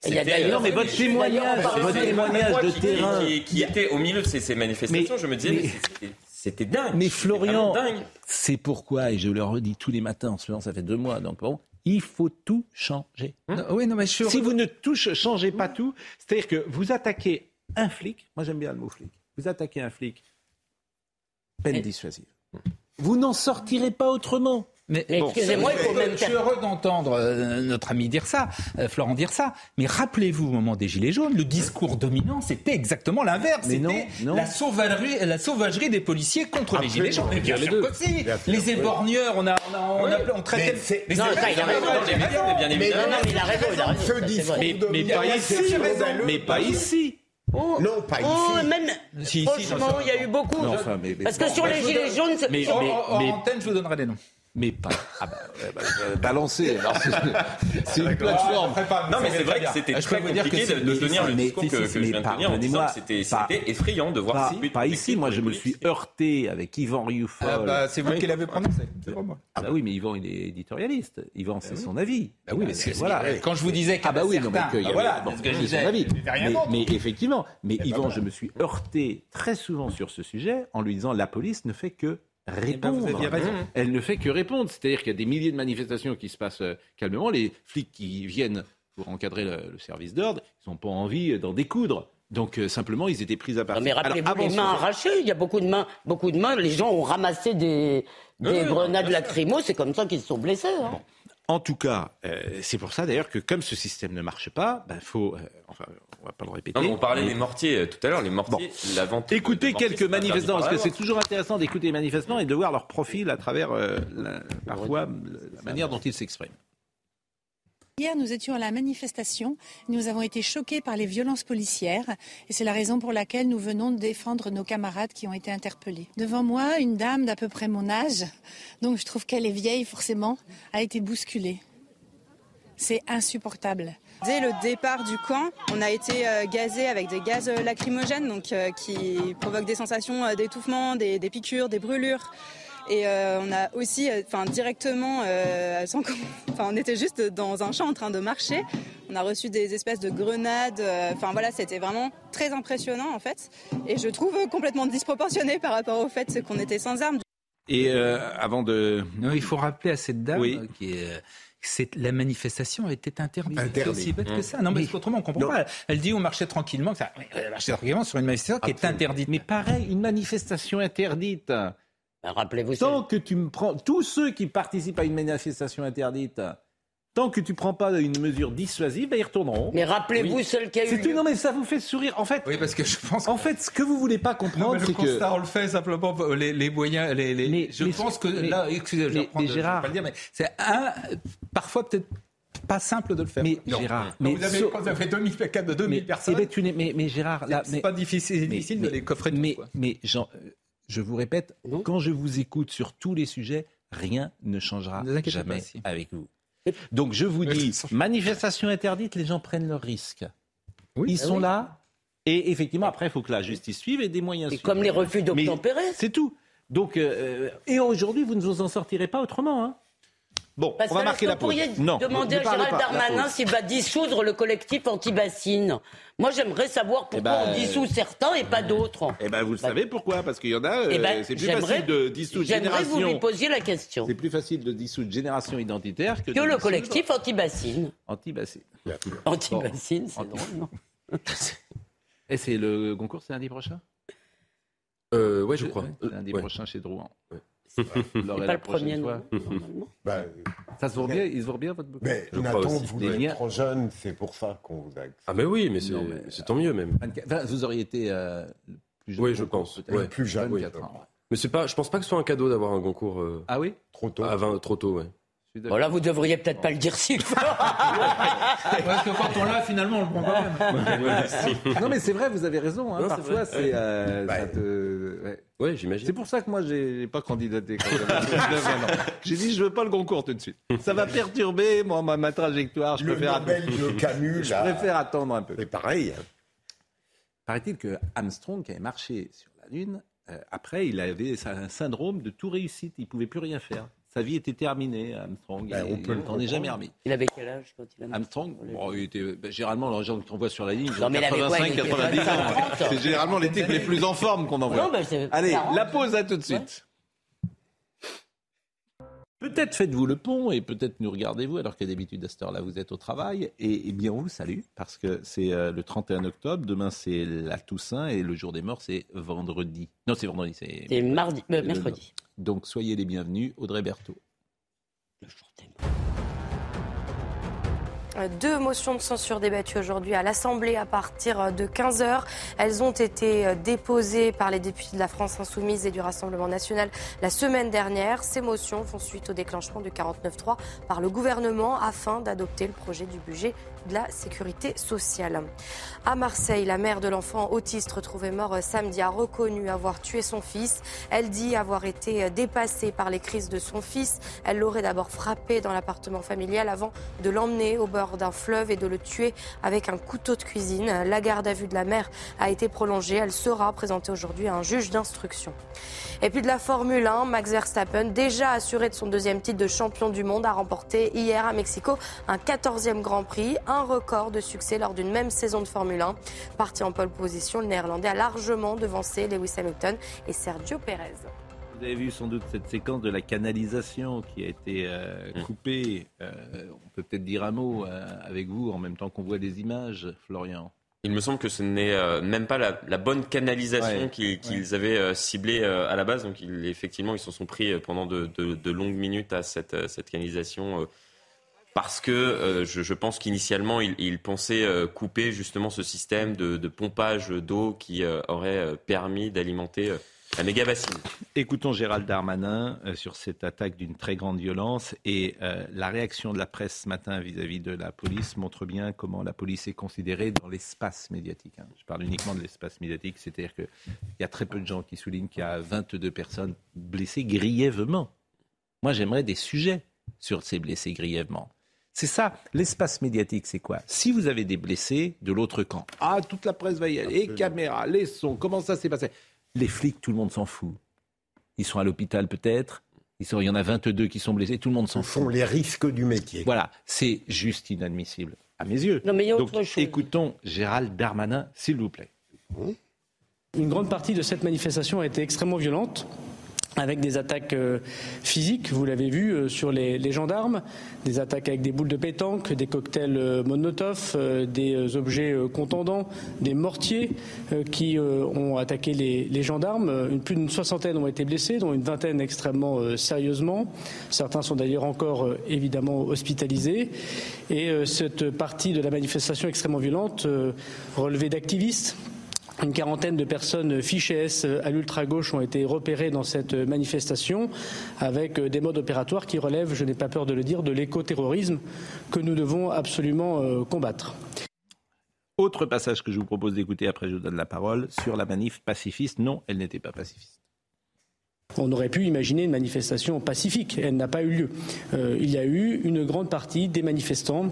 il y a d'ailleurs, mais votre témoignage, votre témoignage de terrain, qui, était au milieu de ces, manifestations, je me disais, c'était dingue. Mais Florian, c'est pourquoi, et je le redis tous les matins, en ce moment, ça fait deux mois, donc bon, il faut tout changer. Hein oui, non, mais Si vous ne touchez, changez pas tout, c'est-à-dire que vous attaquez un flic, moi j'aime bien le mot flic, vous attaquez un flic, peine dissuasive. Vous n'en sortirez pas autrement. Mais, excusez-moi, il faut même. Je suis heureux d'entendre euh, notre ami dire ça, euh, Florent dire ça. Mais rappelez-vous, au moment des Gilets jaunes, le discours dominant, c'était exactement l'inverse. C'était la sauvagerie, la sauvagerie des policiers contre les Gilets jaunes. Mais bien sûr que si. Les éborgneurs, on a, on a, on, a, on traitait. Mais non, il a raison. Bien évidemment. Mais il a raison, il a raison. Mais pas ici. Mais pas ici. Oh, non, pas oh, Même, franchement, il y a eu beaucoup. Parce que sur les gilets jaunes, mais, mais, mais, antenne, je vous donnerai des noms mais pas. Ah bah, bah, balancer. C'est une plateforme. Non, mais c'est vrai que c'était très compliqué de, de tenir le discours que, je viens de tenir c'était effrayant de voir ces Pas ici, moi je me suis heurté avec Yvan Rioufol. Ah bah, c'est vous qui l'avez prononcé, c'est moi. Ah bah oui, mais Yvan il est éditorialiste. Yvan c'est son avis. Ah oui, mais voilà. Quand je vous disais ah bah oui, non, mais voilà, ce que je disais. Mais effectivement, mais Yvan, je me suis heurté très souvent sur ce sujet en lui disant la police ne fait que eh ben, répondre. Elle ne fait que répondre. C'est-à-dire qu'il y a des milliers de manifestations qui se passent euh, calmement. Les flics qui viennent pour encadrer le, service d'ordre, ils n'ont pas envie d'en découdre. Donc euh, simplement, ils étaient pris à part. Mais rappelez-vous les mains arrachées. Il y a beaucoup de mains, beaucoup de mains. Les gens ont ramassé des, des grenades lacrymo. C'est comme ça qu'ils se sont blessés. Hein. En tout cas, euh, c'est pour ça d'ailleurs que comme ce système ne marche pas, il ben, faut. Euh, enfin, on va pas le répéter. on parlait des mortiers euh, tout à l'heure. Les mortiers, la vente. Écoutez quelques manifestants, parce que c'est toujours intéressant d'écouter les manifestants et de voir leur profil à travers parfois la manière dont ils s'expriment. Hier, nous étions à la manifestation. Nous avons été choqués par les violences policières et c'est la raison pour laquelle nous venons de défendre nos camarades qui ont été interpellés. Devant moi, une dame d'à peu près mon âge, donc je trouve qu'elle est vieille forcément, a été bousculée. C'est insupportable. Dès le départ du camp, on a été euh, gazé avec des gaz lacrymogènes donc, euh, qui provoquent des sensations euh, d'étouffement, des piqûres, des brûlures. Et euh, on a aussi, euh, enfin directement, euh, enfin on était juste dans un champ en train de marcher. On a reçu des espèces de grenades. Enfin voilà, c'était vraiment très impressionnant en fait. Et je trouve complètement disproportionné par rapport au fait qu'on était sans armes. Et avant de, non, il faut rappeler à cette dame qui est la manifestation était interdite. C'est aussi bête que ça. Non, mais, autrement, on comprend pas. Elle dit on marchait tranquillement. Ça, elle marchait tranquillement sur une manifestation qui est interdite. Mais pareil, une manifestation interdite. Ben, rappelez-vous Tant que tu me prends. Tous ceux qui participent à une manifestation interdite. Tant que tu prends pas une mesure dissuasive, ben ils retourneront. Mais rappelez-vous celle qui a eu. Tout, non, mais ça vous fait sourire. En fait, oui, parce que je pense. En fait, ce que vous voulez pas comprendre, c'est que. Le constat, on le fait simplement. Les, les moyens, les, les... je pense que là, excusez, je vais, mais, Gérard... pas le dire, mais c'est un, parfois peut-être pas simple de le faire. Mais Gérard, mais mais vous avez, so- quand vous avez 2000, cas de 2000 mais, personnes. eh ben, tu mais, mais Gérard, là, c'est mais- pas difficile, mais- difficile mais- de les coffrer Mais, quoi. mais Jean, euh, je vous répète, quand je vous écoute sur tous les sujets, rien ne changera Ne jamais pas, si. avec vous. Donc je vous dis, manifestation interdite, les gens prennent leurs risques. Ils Ah sont oui. là, et effectivement, après, il faut que la justice suive et des moyens Et suivent. comme les refus d'obtempérer. C'est tout. Donc, euh, et aujourd'hui, vous ne vous en sortirez pas autrement. hein. Bon, Parce on va que marquer vous la pause. pourriez Non, demander à Gérald pas, Darmanin s'il va dissoudre le collectif anti-bassine? Moi, j'aimerais savoir pourquoi ben, on dissout certains et pas d'autres. Eh ben, vous le savez pourquoi Parce qu'il y en a, euh, Eh ben, c'est plus j'aimerais- facile de dissoudre J'aimerais vous lui génération. posiez la question. C'est plus facile de dissoudre génération identitaire que, Que de le collectif anti-bassine. anti-bassine. Anti-bassine, c'est drôle, non Et c'est le concours, c'est lundi prochain? Euh, ouais, je crois. C'est lundi Ouais. prochain chez Drouin. Ouais. Vous l'aurez pas le premier, non. Bah, Ça se voit bien, il se voit bien votre bouquin mais Je Nathan, aussi. vous Les êtes trop jeune, c'est pour ça qu'on vous a. Ah, mais oui, mais c'est tant mieux même. 24 enfin, vous auriez été euh, le plus jeune. Oui, je pense. Ouais. Plus jeune, oui. 24 ans. Mais c'est pas, je pense pas que ce soit un cadeau d'avoir un concours euh, Ah oui? Trop tôt. à 20, trop tôt, ouais. D'accord. Voilà, vous devriez peut-être pas le dire si Parce que quand on l'a, finalement, on le prend quand même. Non mais c'est vrai, vous avez raison. hein, Non, parfois, c'est. euh, te- ouais. Ouais, j'imagine. C'est pour ça que moi, j'ai pas candidaté. quand j'avais 19 ans. J'ai dit, je veux pas le concours tout de suite. Ça va perturber moi, ma, ma trajectoire. Je Le préfère, Nobel de Camus, je là. préfère attendre un peu. C'est pareil. hein. Paraît-il que Armstrong, qui avait marché sur la Lune, euh, après, il avait un syndrome de tout réussite. Il pouvait plus rien faire. Sa vie était terminée, Armstrong. Ben, on peut le il n'en est jamais remis. Il avait quel âge quand il a Armstrong, bon, il était, ben, généralement, les gens qu'on voit sur la ligne, ils Non, ont mais il avait quoi, 85, il était 90 ans. 25, C'est généralement les types les plus en forme qu'on envoie. Ben, Allez, 40. la pause, à tout de suite. Peut-être faites-vous le pont et peut-être nous regardez-vous alors que d'habitude à cette heure-là vous êtes au travail. Et, eh bien on vous salue parce que c'est euh, le 31 octobre, demain c'est la Toussaint et le jour des morts c'est vendredi. Non c'est vendredi, c'est... C'est mardi, euh, mercredi. Donc soyez les bienvenus, Audrey Berthaud. Le jour des morts. Deux motions de censure débattues aujourd'hui à l'Assemblée à partir de 15h. Elles ont été déposées par les députés de la France Insoumise et du Rassemblement National la semaine dernière. Ces motions font suite au déclenchement du 49.3 par le gouvernement afin d'adopter le projet du budget de la sécurité sociale. À Marseille, la mère de l'enfant autiste retrouvé mort samedi a reconnu avoir tué son fils. Elle dit avoir été dépassée par les crises de son fils. Elle l'aurait d'abord frappé dans l'appartement familial avant de l'emmener au bord d'un fleuve et de le tuer avec un couteau de cuisine. La garde à vue de la mère a été prolongée. Elle sera présentée aujourd'hui à un juge d'instruction. Et puis de la Formule 1, Max Verstappen, déjà assuré de son deuxième titre de champion du monde, a remporté hier à Mexico un 14e Grand Prix, record de succès lors d'une même saison de Formule 1. Parti en pole position, le Néerlandais a largement devancé Lewis Hamilton et Sergio Perez. Vous avez vu sans doute cette séquence de la canalisation qui a été euh, coupée. Euh, on peut peut-être dire un mot euh, avec vous en même temps qu'on voit les images, Florian. Il me semble que ce n'est euh, même pas la, la bonne canalisation Ouais. qu'ils avaient euh, ciblée euh, à la base. Donc, ils, effectivement, ils se sont pris pendant de, de- de longues minutes à cette, cette canalisation euh, parce que euh, je, pense qu'initialement, ils pensaient euh, couper justement ce système de, pompage d'eau qui euh, aurait permis d'alimenter la méga bassine. Écoutons Gérald Darmanin sur cette attaque d'une très grande violence et la réaction de la presse ce matin vis-à-vis de la police montre bien comment la police est considérée dans l'espace médiatique. hein. Je parle uniquement de l'espace médiatique, c'est-à-dire qu'il y a très peu de gens qui soulignent qu'il y a 22 personnes blessées grièvement. Moi, j'aimerais des sujets sur ces blessés grièvement. C'est ça, l'espace médiatique, c'est quoi? Si vous avez des blessés de l'autre camp, ah, toute la presse va y aller, les caméras, les sons, comment ça s'est passé? Les flics, tout le monde s'en fout. Ils sont à l'hôpital peut-être, il y en a 22 qui sont blessés, tout le monde s'en Ce sont fout. les risques du métier. Voilà, c'est juste inadmissible, à mes yeux. Non, mais il y a Donc, autre chose. écoutons Gérald Darmanin, s'il vous plaît. Une grande partie de cette manifestation a été extrêmement violente avec des attaques euh, physiques, vous l'avez vu, euh, sur les, gendarmes, des attaques avec des boules de pétanque, des cocktails euh, Molotov, euh, des objets contendants, des mortiers qui ont attaqué les, gendarmes. Plus d'une soixantaine ont été blessés, dont une vingtaine extrêmement sérieusement. Certains sont d'ailleurs encore évidemment hospitalisés. Et cette partie de la manifestation extrêmement violente, relevée d'activistes, Une quarantaine de personnes fichées S à l'ultra-gauche ont été repérées dans cette manifestation avec des modes opératoires qui relèvent, je n'ai pas peur de le dire, de l'écoterrorisme que nous devons absolument euh, combattre. Autre passage que je vous propose d'écouter, après je vous donne la parole, sur la manif pacifiste. Non, elle n'était pas pacifiste. On aurait pu imaginer une manifestation pacifique. Elle n'a pas eu lieu. Euh, il y a eu une grande partie des manifestants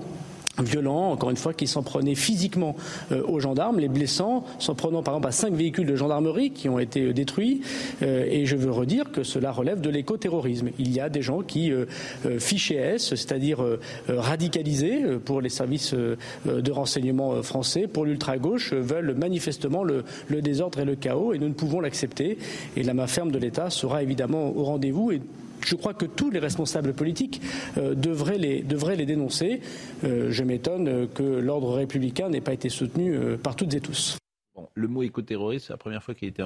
violents, encore une fois, qui s'en prenaient physiquement euh, aux gendarmes, les blessant, s'en prenant par exemple à cinq véhicules de gendarmerie qui ont été euh, détruits. Euh, et je veux redire que cela relève de l'écoterrorisme. Il y a des gens qui, fichés S, c'est-à-dire radicalisés pour les services de renseignement français, pour l'ultra-gauche, veulent manifestement le, désordre et le chaos, et nous ne pouvons l'accepter. Et la main ferme de l'État sera évidemment au rendez-vous. Je crois que tous les responsables politiques euh, devraient, les, devraient, les, dénoncer. Euh, je m'étonne que l'ordre républicain n'ait pas été soutenu euh, par toutes et tous. Bon, le mot écoterroriste, c'est la première fois qu'il a été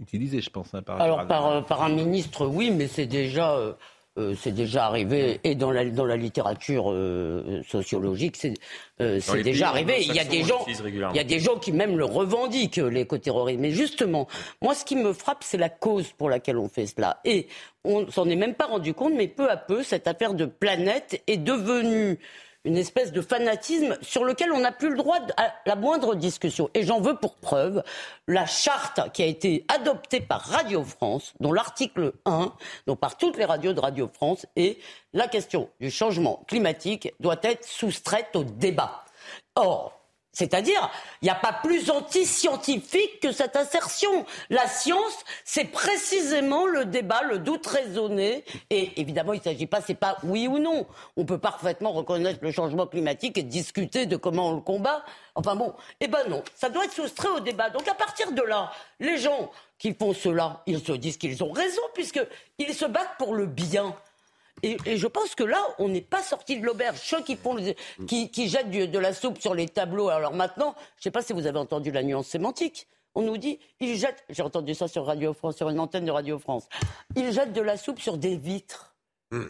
utilisé, je pense. Hein, par, Alors, par, par, un ministre, oui, mais c'est déjà euh, c'est déjà arrivé, et dans la, dans la littérature euh, sociologique, c'est euh, déjà arrivé. Il y, a des gens, il y a des gens qui même le revendiquent, l'écoterrorisme. Mais justement, moi, ce qui me frappe, c'est la cause pour laquelle on fait cela. Et on s'en est même pas rendu compte, mais peu à peu, cette affaire de planète est devenue une espèce de fanatisme sur lequel on n'a plus le droit à la moindre discussion. Et j'en veux pour preuve la charte qui a été adoptée par Radio France, dont l'article 1, donc par toutes les radios de Radio France, et la question du changement climatique doit être soustraite au débat. Or, c'est-à-dire, il n'y a pas plus anti-scientifique que cette assertion. La science, c'est précisément le débat, le doute raisonné. Et évidemment, il ne s'agit pas, c'est pas oui ou non. On peut parfaitement reconnaître le changement climatique et discuter de comment on le combat. Enfin bon, eh ben non, ça doit être soustrait au débat. Donc à partir de là, les gens qui font cela, ils se disent qu'ils ont raison puisqu'ils se battent pour le bien. Et, je pense que là, on n'est pas sorti de l'auberge. Ceux qui, font, qui, qui jettent de la soupe sur les tableaux. Alors maintenant, je ne sais pas si vous avez entendu la nuance sémantique. On nous dit, ils jettent, j'ai entendu ça sur Radio France, sur une antenne de Radio France, ils jettent de la soupe sur des vitres. Hmm.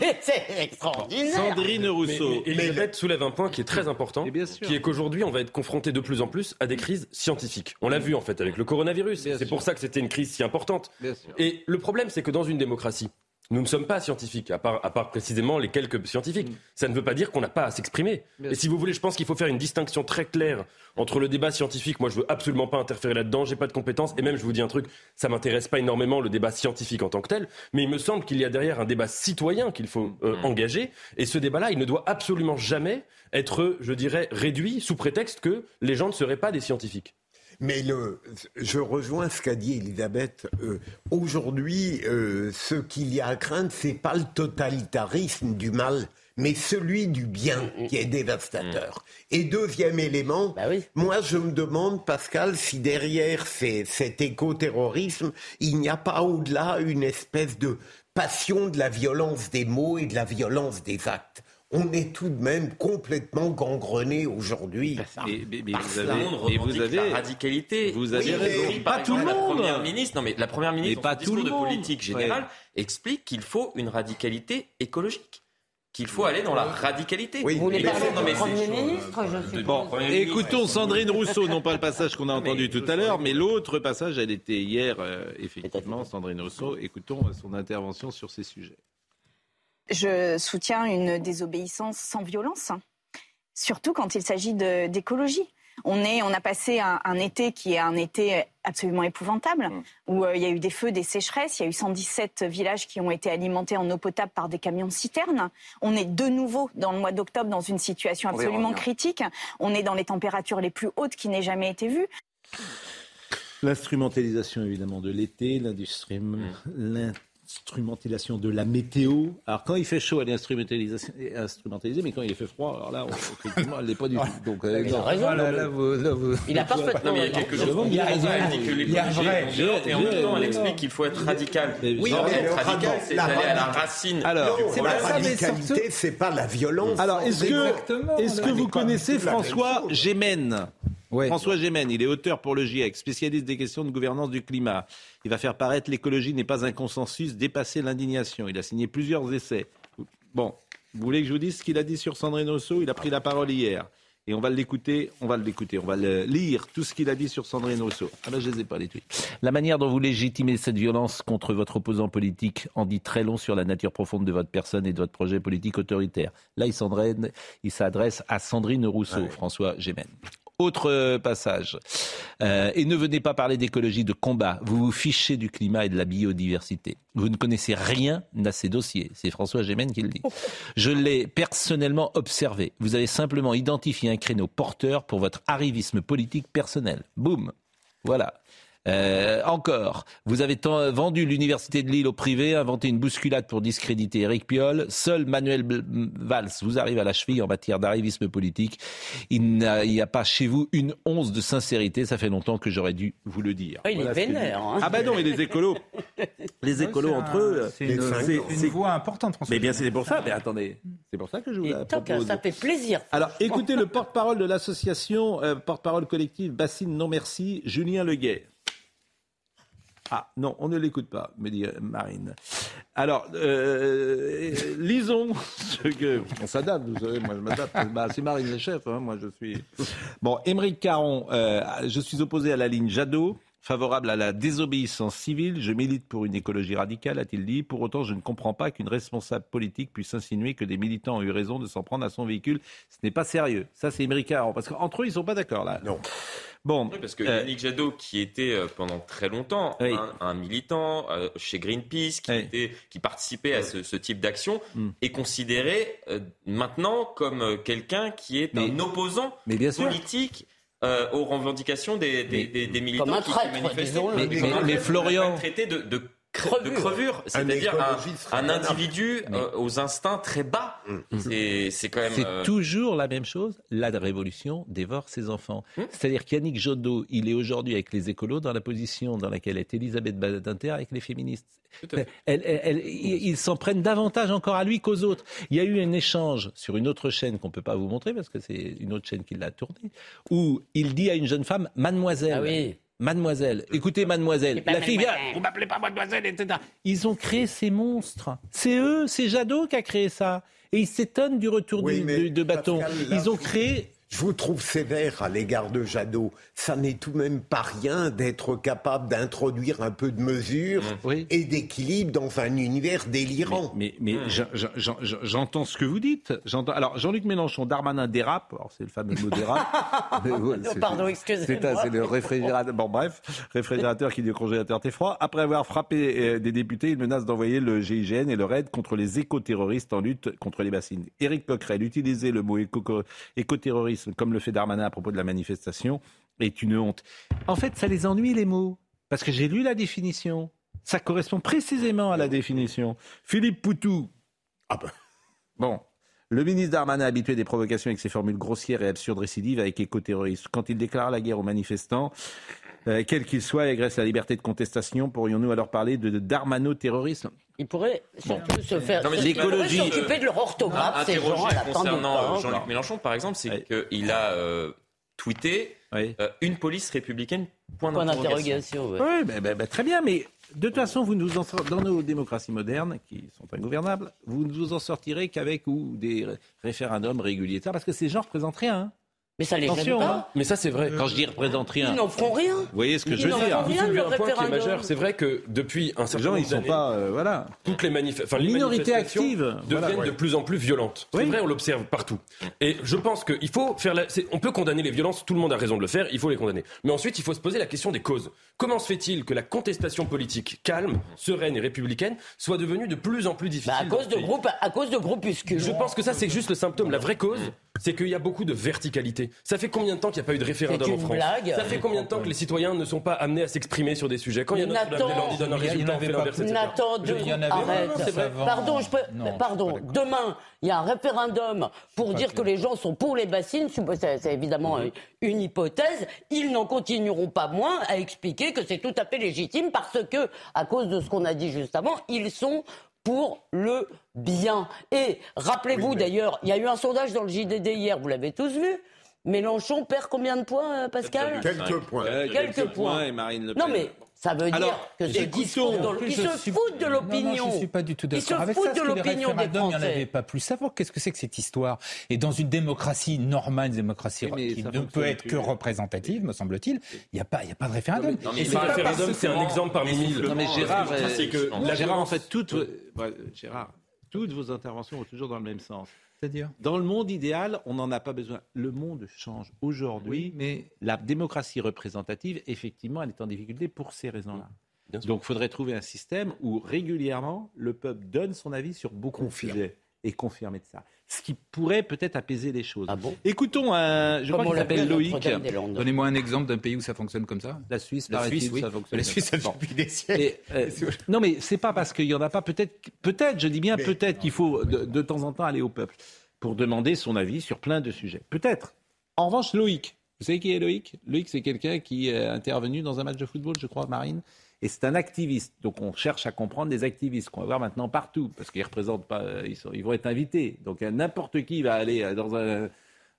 mais c'est extraordinaire. Sandrine Rousseau. Mais, Elisabeth soulève un point qui est très important, qui est qu'aujourd'hui, on va être confronté de plus en plus à des crises scientifiques. On l'a vu en fait avec le coronavirus. C'est pour ça que c'était une crise si importante. Et le problème, c'est que dans une démocratie, nous ne sommes pas scientifiques, à part, à part précisément les quelques scientifiques. Mm. Ça ne veut pas dire qu'on n'a pas à s'exprimer. Et si vous voulez, je pense qu'il faut faire une distinction très claire entre le débat scientifique. Moi, je veux absolument pas interférer là-dedans. J'ai pas de compétences. Et même, je vous dis un truc, ça m'intéresse pas énormément le débat scientifique en tant que tel. Mais il me semble qu'il y a derrière un débat citoyen qu'il faut euh, mm. engager. Et ce débat-là, il ne doit absolument jamais être, je dirais, réduit sous prétexte que les gens ne seraient pas des scientifiques. Mais le, je rejoins ce qu'a dit Elisabeth. Euh, aujourd'hui, euh, ce qu'il y a à craindre, c'est pas le totalitarisme du mal, mais celui du bien mm, mm. qui est dévastateur. Et deuxième élément, bah moi je me demande, Pascal, si derrière cet éco-terrorisme, il n'y a pas au-delà une espèce de passion de la violence des mots et de la violence des actes on est tout de même complètement gangrené aujourd'hui. Mais, vous avez, vous avez la radicalité. Vous avez raison. Pas tout le monde. La première ministre, non mais la première ministre, pas de politique générale, explique qu'il faut une radicalité écologique qu'il faut aller dans la radicalité. Oui, vous voulez parler du Premier ministre je Bon, écoutons Sandrine Rousseau, non pas le passage qu'on a entendu tout à l'heure, mais l'autre passage, elle était hier, euh, effectivement, Sandrine Rousseau. Écoutons son intervention sur ces sujets. Je soutiens une désobéissance sans violence, surtout quand il s'agit d'écologie. On, est, on a passé un, été qui est un été absolument épouvantable, mmh. où euh, il y a eu des feux, des sécheresses, il y a eu 117 villages qui ont été alimentés en eau potable par des camions citernes. On est de nouveau dans le mois d'octobre dans une situation absolument critique. On est dans les températures les plus hautes qui n'aient jamais été vues. L'instrumentalisation évidemment de l'été, l'industrie, mmh instrumentalisation de la météo. Alors quand il fait chaud, elle est instrumentalisée, mais quand il fait froid, alors là, effectivement, elle n'est pas du tout. Donc, euh, il a raison. Il a parfaitement Il y a quelque chose. Il a raison. Elle dit que et en même temps, elle explique qu'il faut être radical. Oui, être radical, c'est aller à la racine. Alors, la radicalité, c'est pas la violence. Alors, est-ce que, est-ce que vous connaissez François Gémen? François Gémen, il est auteur pour le GIEC, spécialiste des questions de gouvernance du climat. Il va faire paraître l'écologie n'est pas un consensus, dépasser l'indignation. Il a signé plusieurs essais. Bon, vous voulez que je vous dise ce qu'il a dit sur Sandrine Rousseau? Il a pris la parole hier. et on va l'écouter, on va l'écouter, on va le lire tout ce qu'il a dit sur Sandrine Rousseau. Ah ben je les ai pas les tweets. La manière dont vous légitimez cette violence contre votre opposant politique en dit très long sur la nature profonde de votre personne et de votre projet politique autoritaire. Là, il s'adresse- il s'adresse à Sandrine Rousseau, François Gémen. Autre euh, passage. Euh, et ne venez pas parler d'écologie de combat. Vous vous fichez du climat et de la biodiversité. Vous ne connaissez rien à ces dossiers. C'est François Gémen qui le dit. Je l'ai personnellement observé. Vous avez simplement identifié un créneau porteur pour votre arrivisme politique personnel. Boum. Voilà. Euh, encore, vous avez vendu l'université de Lille au privé, inventé une bousculade pour discréditer Éric Piolle. Seul Manuel Valls vous arrive à la cheville en matière d'arrivisme politique. Il n'y a pas chez vous une once de sincérité. Ça fait longtemps que j'aurais dû vous le dire. Ah, il est Voilà qu'il vénère, hein. Ah ben non, mais les écolos, les écolos entre un- eux, c'est une- voix importante, François. Mais bien, c'est pour ça. Mais attendez, c'est pour ça que je vous la Tant que propose. ça fait plaisir. Alors, écoutez le porte-parole de l'association, euh, porte-parole collective Bassine Non Merci, Julien Leguet. Ah non, on ne l'écoute pas, me dit euh, Marine. Alors, euh, lisons ce que... On s'adapte, vous savez, moi je m'adapte. Bah, c'est Marine le chef, hein, moi je suis... Bon, Émeric Caron, euh, je suis opposé à la ligne Jadot. Favorable à la désobéissance civile, je milite pour une écologie radicale, a-t-il dit. Pour autant, je ne comprends pas qu'une responsable politique puisse insinuer que des militants ont eu raison de s'en prendre à son véhicule. Ce n'est pas sérieux. Ça, c'est Caron. Parce qu'entre eux, ils ne sont pas d'accord, là. Non. Bon. Oui, parce que euh, Yannick Jadot, qui était euh, pendant très longtemps Oui. un, un militant euh, chez Greenpeace, qui, était- qui participait à ce, ce type d'action, Hmm. est considéré euh, maintenant comme euh, quelqu'un qui est un opposant mais bien sûr. Euh, aux revendications des, des, des- des militants Comme un qui, traître, qui manifestaient. Mais, Mais- mais- un mais Florian- traité de, de, de crevure, c'est-à-dire un, individu euh, aux instincts très bas. C'est c'est quand même. C'est euh, toujours la même chose. La révolution dévore ses enfants. C'est-à-dire qu'Yannick Jadot, il est aujourd'hui avec les écolos dans la position dans laquelle est Elisabeth Badinter avec les féministes. Elle- elle- elle- ils ils s'en prennent davantage encore à lui qu'aux autres. Il y a eu un échange sur une autre chaîne qu'on peut pas vous montrer parce que c'est une autre chaîne qui l'a tourné, où il dit à une jeune femme, Mademoiselle. Ah oui. Mademoiselle, écoutez mademoiselle, la fille vient, vous m'appelez pas mademoiselle, etc. Ils ont créé ces monstres. C'est eux, c'est Jadot qui a créé ça. Et ils s'étonnent du retour Oui, du- de, de bâton. Pascal, là, Ils ont créé Je vous trouve sévère à l'égard de Jadot. Ça n'est tout de même pas rien d'être capable d'introduire un peu de mesure et d'équilibre dans un univers délirant. Mais, j'en- j'entends ce que vous dites. Alors, Jean-Luc Mélenchon, Darmanin dérape. Alors, c'est le fameux mot dérape. Ouais, Pardon, excusez-moi. C'est le réfrigérateur. Bon, bref, réfrigérateur qui dit au congélateur t'es froid. Après avoir frappé euh, des députés, il menace d'envoyer le GIGN et le RAID contre les écoterroristes en lutte contre les bassines. Éric Coquerel, utiliser le mot éco- comme le fait Darmanin à propos de la manifestation est une honte. En fait, ça les ennuie les mots. Parce que j'ai lu la définition. Ça correspond précisément à la définition. Philippe Poutou. Ah ben. Bon. Le ministre Darmanin habitué des provocations avec ses formules grossières et absurdes récidives avec écoterrorisme. Quand il déclare la guerre aux manifestants, euh, quel qu'il soit, et agresse la liberté de contestation, pourrions-nous alors parler de, de darmano-terrorisme? Il pourrait surtout se faire l'écologie, s'occuper de leur orthographe, ces gens concernant euh, temps. Jean-Luc Mélenchon, par exemple, c'est qu'il a euh, tweeté euh, une police républicaine. Point, Point d'interrogation. ouais. Oui, ben, ben, ben, très bien, mais de toute façon, vous nous dans nos démocraties modernes, qui sont ingouvernables, vous ne vous en sortirez qu'avec ou des ré- référendums réguliers, parce que ces gens représentent rien. hein. Mais ça les gêne pas. hein. Mais ça, c'est vrai. Quand je dis représentent rien. Ils n'en feront rien. Vous voyez ce que Ils je veux n'en dire feront Vous rien, soulevez le un point qui est référendum. majeur. C'est vrai que depuis un certain gens, nombre ils sont pas, euh, voilà. toutes les, manif- enfin, les Minorité manifestations active, deviennent voilà. de plus en plus violentes. C'est Oui. vrai, on l'observe partout. Et je pense qu'il faut faire. La... On peut condamner les violences. Tout le monde a raison de le faire. Il faut les condamner. Mais ensuite, il faut se poser la question des causes. Comment se fait-il que la contestation politique calme, sereine et républicaine soit devenue de plus en plus difficile Bah, à cause de pays groupes, à cause de groupuscules. Je pense que ça, c'est juste le symptôme. La vraie cause, c'est qu'il y a beaucoup de verticalité. Ça fait combien de temps qu'il n'y a pas eu de référendum en France blague. Ça fait combien de temps que les citoyens ne sont pas amenés à s'exprimer sur des sujets Quand il y a notre Nathan, leur dit donne un en résultat, on avait fait pas l'inverse, etc. En. Pardon, je peux... Non, Pardon. Demain, il y a un référendum pour dire que les gens sont pour les bassines. C'est c'est évidemment Mhm. euh, une hypothèse. Ils n'en continueront pas moins à expliquer que c'est tout à fait légitime parce que, à cause de ce qu'on a dit juste avant, ils sont pour le bien. Et rappelez-vous d'ailleurs, il y a eu un sondage dans le JDD hier, vous l'avez tous vu. Mélenchon perd combien de points, euh, Pascal Quelques points. Euh, Quelques points. et Marine Le Pen. Non mais Ça veut dire Alors, que ce discours, ils se suis- foutent de l'opinion. Non, non, je suis pas du tout Ils se d'accord avec foutent ça. de l'opinion des référendums, Il n'y en avait Français. pas plus. Savoir qu'est-ce que c'est que cette histoire Et dans une démocratie normale, une démocratie Oui, qui ne peut être plus. que représentative, me semble-t il, n'y a, pas- il y a pas de référendum. Non, mais Et le référendum, c'est un exemple parmi mille. Non mais Gérard, c'est que la Gérard, en fait, ouais, Gérard, toutes vos interventions vont toujours dans le même sens. C'est-à-dire Dans le monde idéal, on n'en a pas besoin. Le monde change aujourd'hui, mais la démocratie représentative, effectivement, elle est en difficulté pour ces raisons-là. Donc, il faudrait trouver un système où régulièrement le peuple donne son avis sur beaucoup de sujets et confirmer de ça. Ce qui pourrait peut-être apaiser les choses. Écoutons un, je Comment crois qu'il on s'appelle l'appelle, Loïc. Donnez-moi un exemple d'un pays où ça fonctionne comme ça. La Suisse, La Suisse, oui. ça fonctionne La Suisse, ça Bon. depuis des siècles. Et, euh, non, mais c'est pas parce qu'il y en a pas. Peut-être, peut-être, je dis bien peut-être qu'il faut de, de temps en temps aller au peuple pour demander son avis sur plein de sujets. Peut-être. En revanche, Loïc, vous savez qui est Loïc? Loïc, c'est quelqu'un qui est intervenu dans un match de football, je crois, Marine. Et c'est un activiste. Donc on cherche à comprendre des activistes qu'on va voir maintenant partout, parce qu'ils représentent pas, ils, sont, vont être invités. Donc n'importe qui va aller euh, dans un,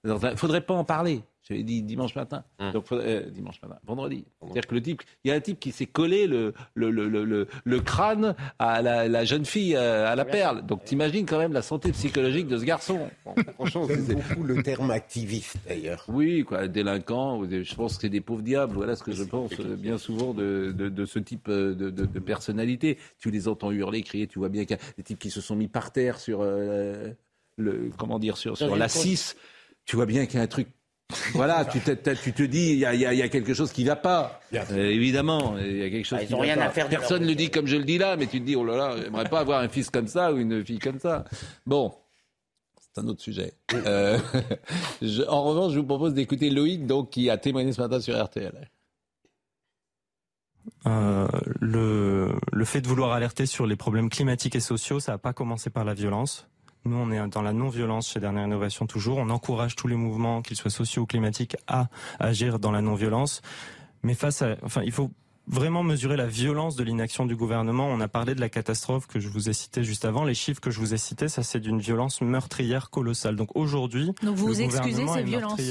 dans un. Faudrait pas en parler. J'avais dit dimanche matin. Donc faudrait- euh, dimanche matin, vendredi. C'est-à-dire que le type, il y a un type qui s'est collé le le, le, le, le- le crâne à la, la jeune fille euh, à la perle. Donc t'imagines quand même la santé psychologique de ce garçon. Bon, franchement, c'est- beaucoup le terme activiste d'ailleurs. oui, quoi, des- je pense que c'est des pauvres diables, voilà ce que je pense euh, bien souvent de, de, de ce type de, de, de personnalité. Tu les entends hurler, crier, tu vois bien qu'il y a des types qui se sont mis par terre sur euh, le, comment dire, sur, sur la une cour- 6. Tu vois bien qu'il y a un truc. Voilà, tu, te- tu te dis, il y y a- il y a quelque chose qui va pas. Euh, évidemment, il y a quelque chose Ah, ils qui ont va rien pas. à faire Personne ne le dit comme je le dis là, mais tu te dis, oh là là, j'aimerais pas avoir un fils comme ça ou une fille comme ça. Bon, c'est un autre sujet. Euh, je- en revanche, je vous propose d'écouter Loïc, donc, qui a témoigné ce matin sur RTL. Euh, le, le fait de vouloir alerter sur les problèmes climatiques et sociaux, ça n'a pas commencé par la violence. Nous, on est dans la non-violence chez Dernière Innovation toujours. On encourage tous les mouvements, qu'ils soient sociaux ou climatiques, à agir dans la non-violence. Mais face à, enfin, il faut vraiment mesurer la violence de l'inaction du gouvernement. On a parlé de la catastrophe que je vous ai citée juste avant. Les chiffres que je vous ai cités, ça c'est d'une violence meurtrière colossale. Donc aujourd'hui, Donc vous le vous excusez ces violences.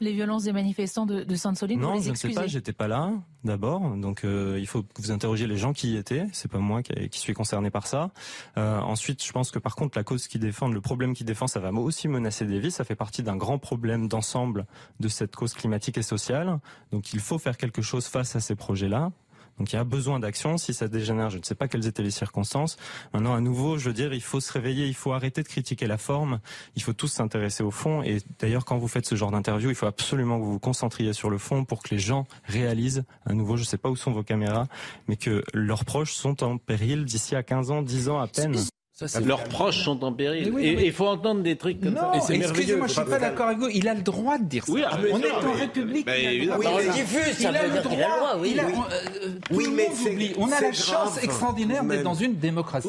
Les violences des manifestants de, de Sainte-Soline, vous Non, les je ne sais pas, j'étais pas là d'abord, donc euh, il faut que vous interrogiez les gens qui y étaient. C'est pas moi qui, qui suis concerné par ça. Euh, ensuite, je pense que par contre la cause qui défend, le problème qui défend, ça va aussi menacer des vies. Ça fait partie d'un grand problème d'ensemble de cette cause climatique et sociale. Donc il faut faire quelque chose face à ces projets-là. Donc il y a besoin d'action. Si ça dégénère, je ne sais pas quelles étaient les circonstances. Maintenant, à nouveau, je veux dire, il faut se réveiller, il faut arrêter de critiquer la forme, il faut tous s'intéresser au fond. Et d'ailleurs, quand vous faites ce genre d'interview, il faut absolument que vous vous concentriez sur le fond pour que les gens réalisent, à nouveau, je ne sais pas où sont vos caméras, mais que leurs proches sont en péril d'ici à 15 ans, 10 ans à peine. Leurs proches sont en péril. Mais oui, et il faut entendre des trucs comme Non, ça. excusez-moi, je suis pas d'accord avec vous. Il a le droit de dire ça. Oui, ah, on est en mais- République. mais il a le évidemment. droit. Oui, Il il a- diffuse, ça il a veut le droit, oui. il a- Oui. euh, tout Oui, le mais oublie. On a la grave, chance extraordinaire d'être dans une démocratie.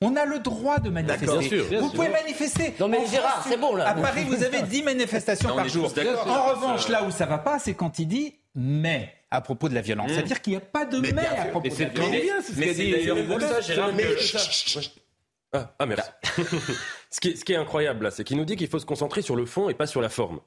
On a le droit de manifester. Bien sûr, bien vous sûr. pouvez manifester. Non, mais Gérard, c'est bon, là. À Paris, vous avez 10 manifestations par jour. En revanche, là où ça va pas, c'est quand il dit mais à propos de la violence. C'est-à-dire qu'il n'y a pas de mais, à propos Mais de la violence. bien, c'est ce Mais c'est d'ailleurs pour ça, Hanouna. Gérard, Mais- que- Ah, ah, merci. ce, qui est, ce qui est incroyable là, c'est qu'il nous dit qu'il faut se concentrer sur le fond et pas sur la forme.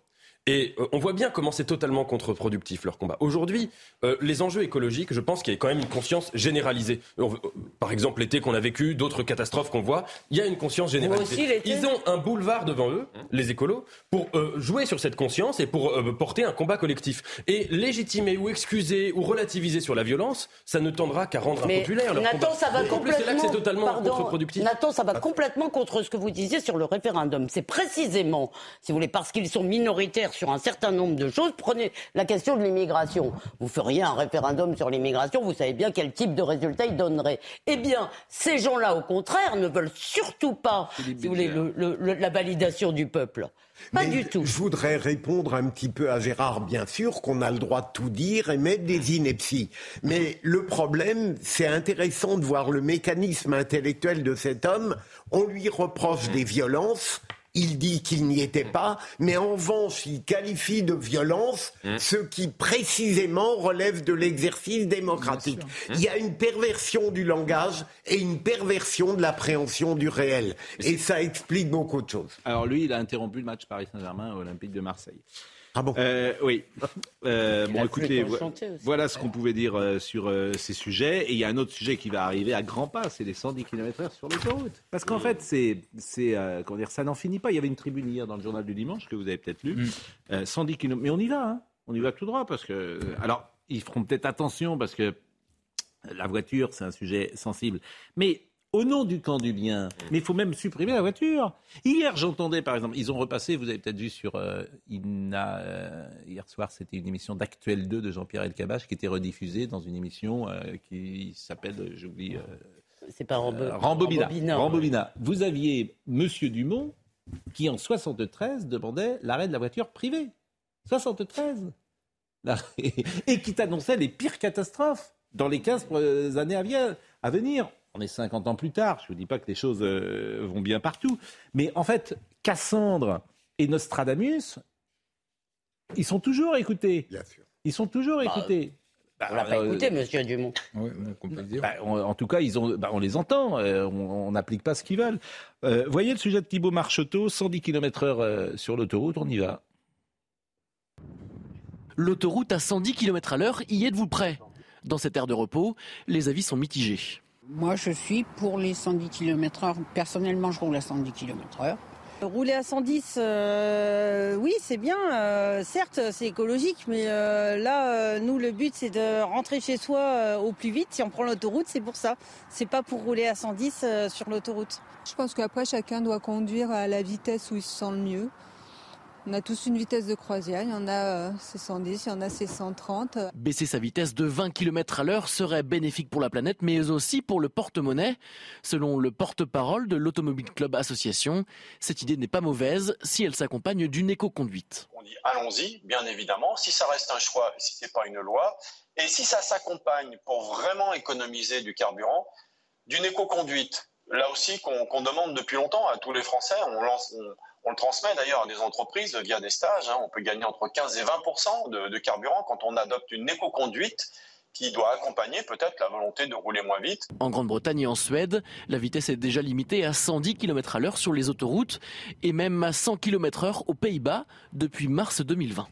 Et euh, on voit bien comment c'est totalement contre-productif leur combat. Aujourd'hui, euh, les enjeux écologiques, je pense qu'il y a quand même une conscience généralisée. On- euh, par exemple, l'été qu'on a vécu, d'autres catastrophes qu'on voit, il y a une conscience généralisée. aussi, Ils ont un boulevard devant eux, les écolos, pour euh, jouer sur cette conscience et pour euh, porter un combat collectif. Et légitimer ou excuser ou relativiser sur la violence, ça ne tendra qu'à rendre Mais impopulaire leur Nathan, combat. ça va c'est là que complètement. c'est totalement pardon, contre-productif. Nathan, ça va complètement contre ce que vous disiez sur le référendum. C'est précisément, si vous voulez, parce qu'ils sont minoritaires sur un certain nombre de choses. Prenez la question de l'immigration. Vous feriez un référendum sur l'immigration, vous savez bien quel type de résultat il donnerait. Eh bien, ces gens-là, au contraire, ne veulent surtout pas, si vous voulez, le- le- le- la validation du peuple. Pas Mais du tout. Je voudrais répondre un petit peu à Gérard, bien sûr, qu'on a le droit de tout dire et mettre des inepties. Mais le problème, c'est intéressant de voir le mécanisme intellectuel de cet homme. On lui reproche des violences. Il dit qu'il n'y était pas, mais en revanche, il qualifie de violence ce qui précisément relève de l'exercice démocratique. Il y a une perversion du langage et une perversion de l'appréhension du réel. Et ça explique beaucoup de choses. Alors lui, il a interrompu le match Paris Saint-Germain à Olympique de Marseille. Ah bon Euh, Oui. Euh, bon, écoutez, voilà ce qu'on pouvait dire euh, sur euh, ces sujets. Et il y a un autre sujet qui va arriver à grands pas, c'est les 110 km/h sur l'autoroute. Parce qu'en fait, c'est, c'est, euh, comment dire, ça n'en finit pas. Il y avait une tribune hier dans le journal du dimanche que vous avez peut-être lu. Mm. Euh, 110 km. Mais on y va, hein. On y va tout droit parce que. Alors, ils feront peut-être attention parce que la voiture, c'est un sujet sensible. Mais au nom du camp du bien, mais il faut même supprimer la voiture. Hier, j'entendais, par exemple, ils ont repassé, vous avez peut-être vu sur euh, INA, euh, hier soir, c'était une émission d'Actuel 2 de Jean-Pierre Elkabbach qui était rediffusée dans une émission euh, qui s'appelle, j'oublie, C'est pas Rambo- Rambobina. Rambobina. Vous aviez Monsieur Dumont qui, en 73, demandait l'arrêt de la voiture privée. 73 Là, et, qui t'annonçait les pires catastrophes dans les 15 euh, années à venir. On est 50 ans plus tard, je ne vous dis pas que les choses euh, vont bien partout, mais en fait, Cassandre et Nostradamus, ils sont toujours écoutés. Ils sont toujours Bah, écoutés. On l'a pas euh, écouté, monsieur Dumont. bah, on- en tout cas, ils ont, bah, on les entend, euh, on n'applique pas ce qu'ils veulent. Euh, voyez le sujet de Thibaut Marcheteau, 110 km/h euh, sur l'autoroute, on y va. L'autoroute à 110 km à l'heure, y êtes-vous prêt? Dans cette aire de repos, les avis sont mitigés. Moi, je suis pour les 110 km/h. Personnellement, je roule à 110 km/h. Rouler à 110, euh, oui, c'est bien. euh, certes, c'est écologique, mais euh, là, euh, nous, le but, c'est de rentrer chez soi euh, au plus vite. Si on prend l'autoroute, c'est pour ça. C'est pas pour rouler à 110 euh, sur l'autoroute. Je pense qu'après, chacun doit conduire à la vitesse où il se sent le mieux. On a tous une vitesse de croisière. Il y en a euh, c'est 110, il y en a c'est 130. Baisser sa vitesse de 20 km à l'heure serait bénéfique pour la planète, mais aussi pour le porte-monnaie. Selon le porte-parole de l'Automobile Club Association, cette idée n'est pas mauvaise si elle s'accompagne d'une éco-conduite. On dit allons-y, bien évidemment, si ça reste un choix, si c'est pas une loi, et si ça s'accompagne pour vraiment économiser du carburant, d'une éco-conduite. Là aussi, qu'on demande depuis longtemps à tous les Français, on, lance, on, on le transmet d'ailleurs à des entreprises via des stages. hein. on peut gagner entre 15 et 20 de, de carburant quand on adopte une éco-conduite qui doit accompagner peut-être la volonté de rouler moins vite. En Grande-Bretagne et en Suède, la vitesse est déjà limitée à 110 km à l'heure sur les autoroutes et même à 100 km heure aux Pays-Bas depuis mars 2020.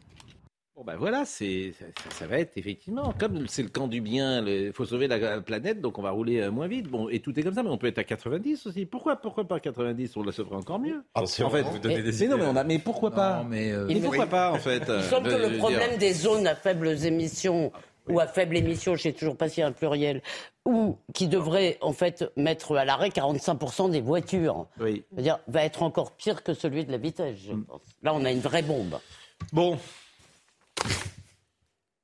Bon ben voilà, c'est ça, ça- va être effectivement comme c'est le camp du bien, il faut sauver la, la planète, donc on va rouler euh, moins vite. Bon et tout est comme ça, mais on peut être à 90 aussi. Pourquoi pourquoi pas 90 On la sauverait encore mieux? Attention, en fait, vous donnez mais, des mais non mais on a, mais pourquoi pas? mais, euh, Mais pourquoi pas en fait Il semble que euh, le problème dire- des zones à faibles émissions ou à faible émission, je sais toujours pas s'il y a un pluriel, ou qui devrait en fait mettre à l'arrêt 45% des voitures, oui. dire, va être encore pire que celui de la vitesse, je pense. Là, on a une vraie bombe. Bon.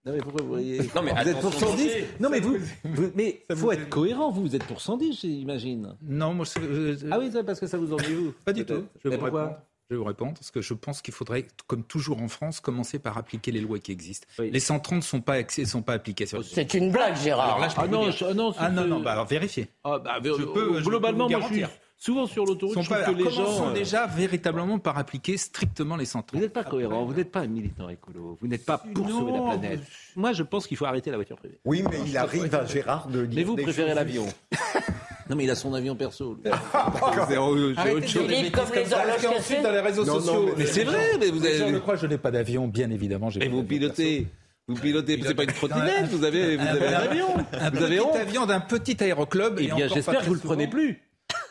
Non mais pourquoi vous voyez Non, mais vous êtes pour attention, 110 danger. Non mais vous, vous- mais faut être cohérent. Vous, vous êtes pour 110, j'imagine. Non, moi, c'est- euh, Ah oui, c'est parce que ça vous ennuie vous. Pas du tout. Je vais, vous répondre. Je vais vous répondre parce que je pense qu'il faudrait, comme toujours en France, commencer par appliquer les lois qui existent. Les 130 ne sont pas, sont pas appliqués sur C'est une blague, Gérard. Alors là, je peux Ah non, je- ah non, ah non, c'est- non, bah alors vérifiez. Ah, bah, Je peux- je globalement, peux vous moi, je suis garantir. Souvent sur l'autoroute. Sont Je pas, trouve que alors, les gens euh, déjà véritablement par appliquer strictement les 130. Vous n'êtes pas cohérent, vous n'êtes pas un militant écolo, vous n'êtes pas pour sauver la planète. Moi, je pense qu'il faut arrêter la voiture privée. Oui, mais il arrive à Gérard de dire Mais vous des préférez l'avion. non, mais il a son avion perso. lui. Arrêtez C'est autre de chose. comme les ça, horloges cassées. dans les réseaux Non, non, sociaux. mais- mais c'est vrai, mais vous avez- le croient, je n'ai pas d'avion, bien évidemment. Mais pas vous pilotez. Vous pilotez, c'est pas une trottinette, Un- vous avez, vous avez un avion. Un Vous avez petit avion d'un petit aéroclub. Eh et bien, pas j'espère que vous le prenez plus.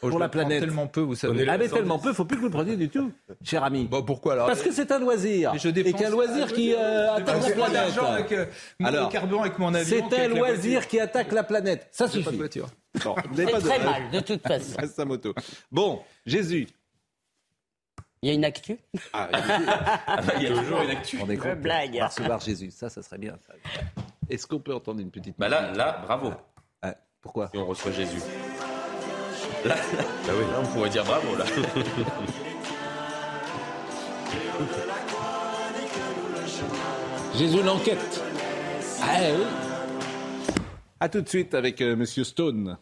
Oh, Pour la planète. Tellement peu, vous savez. Ah, mais tellement peu, faut plus que vous le preniez du tout, cher ami. Bon, pourquoi alors Parce que c'est un loisir. Je Et qu'un loisir qui euh, attaque la planète. d'argent avec euh, mon Alors, carburant avec mon avion. C'est un loisir voiture. qui attaque la planète. Ça J'ai pas de suffit. voiture. Bon, vous pas de- très mal, de toute façon. Reste sa moto. Bon, Jésus. Il y a une actu Ah, Il y a toujours une actu. On est content. blague. On va recevoir Jésus. Ça, ça serait bien. Est-ce qu'on peut entendre une petite Bah là, là, bravo. Ah, Pourquoi Si on reçoit Jésus. Là, oui, là, on pourrait dire bravo, là. Jésus l'enquête. Ah oui. À tout de suite avec euh, Monsieur Stone.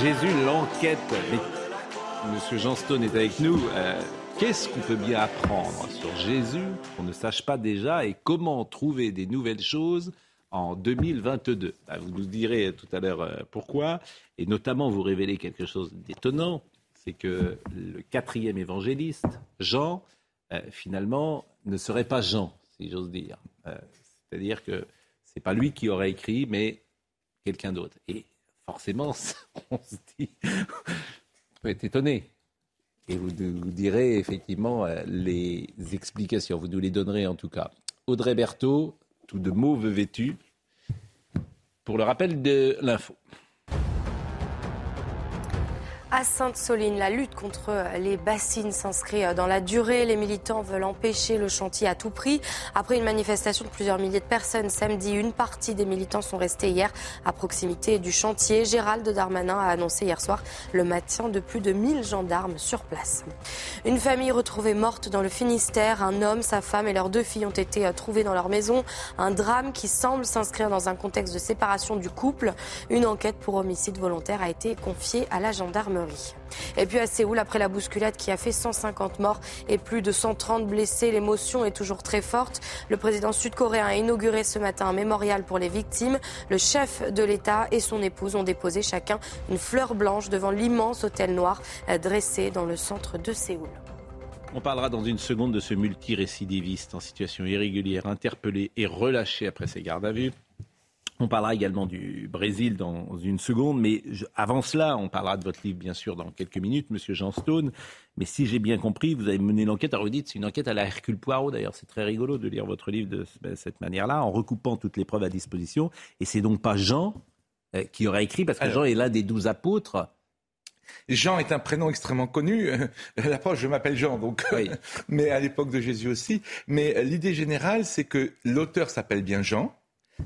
Jésus l'enquête. Monsieur Jean Stone est avec nous. Euh, Qu'est-ce qu'on peut bien apprendre sur Jésus qu'on ne sache pas déjà et comment trouver des nouvelles choses en 2022. Ah, vous nous direz tout à l'heure euh, pourquoi, et notamment vous révélez quelque chose d'étonnant, c'est que le quatrième évangéliste, Jean, euh, finalement, ne serait pas Jean, si j'ose dire. Euh, c'est-à-dire que c'est pas lui qui aurait écrit, mais quelqu'un d'autre. Et forcément, on se dit, on peut être étonné. Et vous nous direz effectivement les explications. Vous nous les donnerez en tout cas. Audrey Berthaud, tout de mauve vêtu, pour le rappel de l'info. À Sainte-Soline, la lutte contre les bassines s'inscrit dans la durée. Les militants veulent empêcher le chantier à tout prix. Après une manifestation de plusieurs milliers de personnes samedi, une partie des militants sont restés hier à proximité du chantier. Gérald Darmanin a annoncé hier soir le maintien de plus de 1000 gendarmes sur place. Une famille retrouvée morte dans le Finistère. Un homme, sa femme et leurs deux filles ont été trouvés dans leur maison. Un drame qui semble s'inscrire dans un contexte de séparation du couple. Une enquête pour homicide volontaire a été confiée à la gendarmerie. Et puis à Séoul, après la bousculade qui a fait 150 morts et plus de 130 blessés, l'émotion est toujours très forte. Le président sud-coréen a inauguré ce matin un mémorial pour les victimes. Le chef de l'État et son épouse ont déposé chacun une fleur blanche devant l'immense hôtel noir dressé dans le centre de Séoul. On parlera dans une seconde de ce multirécidiviste en situation irrégulière, interpellé et relâché après ses gardes à vue. On parlera également du Brésil dans une seconde, mais avant cela, on parlera de votre livre, bien sûr, dans quelques minutes, Monsieur Jean Stone. Mais si j'ai bien compris, vous avez mené l'enquête. Alors vous dites, c'est une enquête à la Hercule Poirot. D'ailleurs, c'est très rigolo de lire votre livre de ben, cette manière-là, en recoupant toutes les preuves à disposition. Et c'est donc pas Jean euh, qui aurait écrit, parce que Jean est l'un des douze apôtres. Jean est un prénom extrêmement connu. L'approche, je m'appelle Jean, donc, mais à l'époque de Jésus aussi. Mais l'idée générale, c'est que l'auteur s'appelle bien Jean.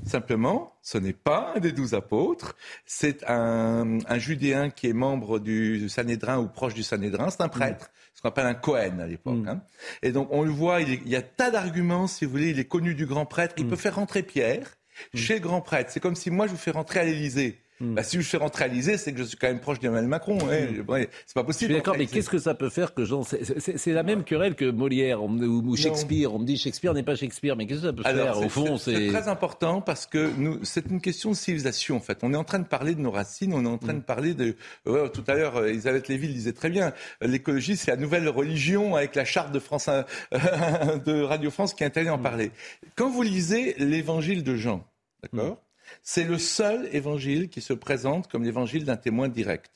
Simplement, ce n'est pas un des douze apôtres, c'est un, judéen qui est membre du Sanhédrin ou proche du Sanhédrin, c'est un prêtre, ce qu'on appelle un Cohen à l'époque. Mm. Hein. Et donc on le voit, il, y a tas d'arguments, si vous voulez, il est connu du grand prêtre, il mm. peut faire rentrer Pierre mm. chez le grand prêtre. C'est comme si moi je vous fais rentrer à l'Élysée. Hmm. Bah, si je fais rentrer c'est que je suis quand même proche d'Emmanuel Macron. Hmm. c'est pas possible. D'accord, mais qu'est-ce que ça peut faire que Jean C'est la même querelle que Molière ou Shakespeare. On me dit Shakespeare n'est pas Shakespeare, mais qu'est-ce que ça peut faire Au fond, c'est très important parce que c'est une question de civilisation. En fait, on est en train de parler de nos racines. On est en train de hmm. parler de. tout à l'heure, Elisabeth Lévy le disait très bien. L'écologie, c'est la nouvelle religion avec la charte de France de Radio France qui interdit d'en parler. Quand vous lisez l'Évangile de Jean, d'accord c'est le seul évangile qui se présente comme l'évangile d'un témoin direct.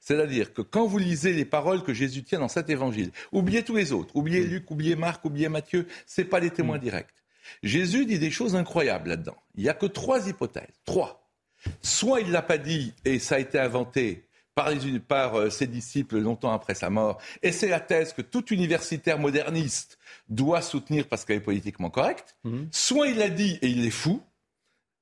C'est-à-dire que quand vous lisez les paroles que Jésus tient dans cet évangile, oubliez tous les autres, oubliez Luc, oubliez Marc, oubliez Matthieu, ce pas des témoins mm. directs. Jésus dit des choses incroyables là-dedans. Il n'y a que trois hypothèses. Trois. Soit il ne l'a pas dit et ça a été inventé par, euh, ses disciples longtemps après sa mort, et c'est la thèse que tout universitaire moderniste doit soutenir parce qu'elle est politiquement correcte. Mm. Soit il l'a dit et il est fou,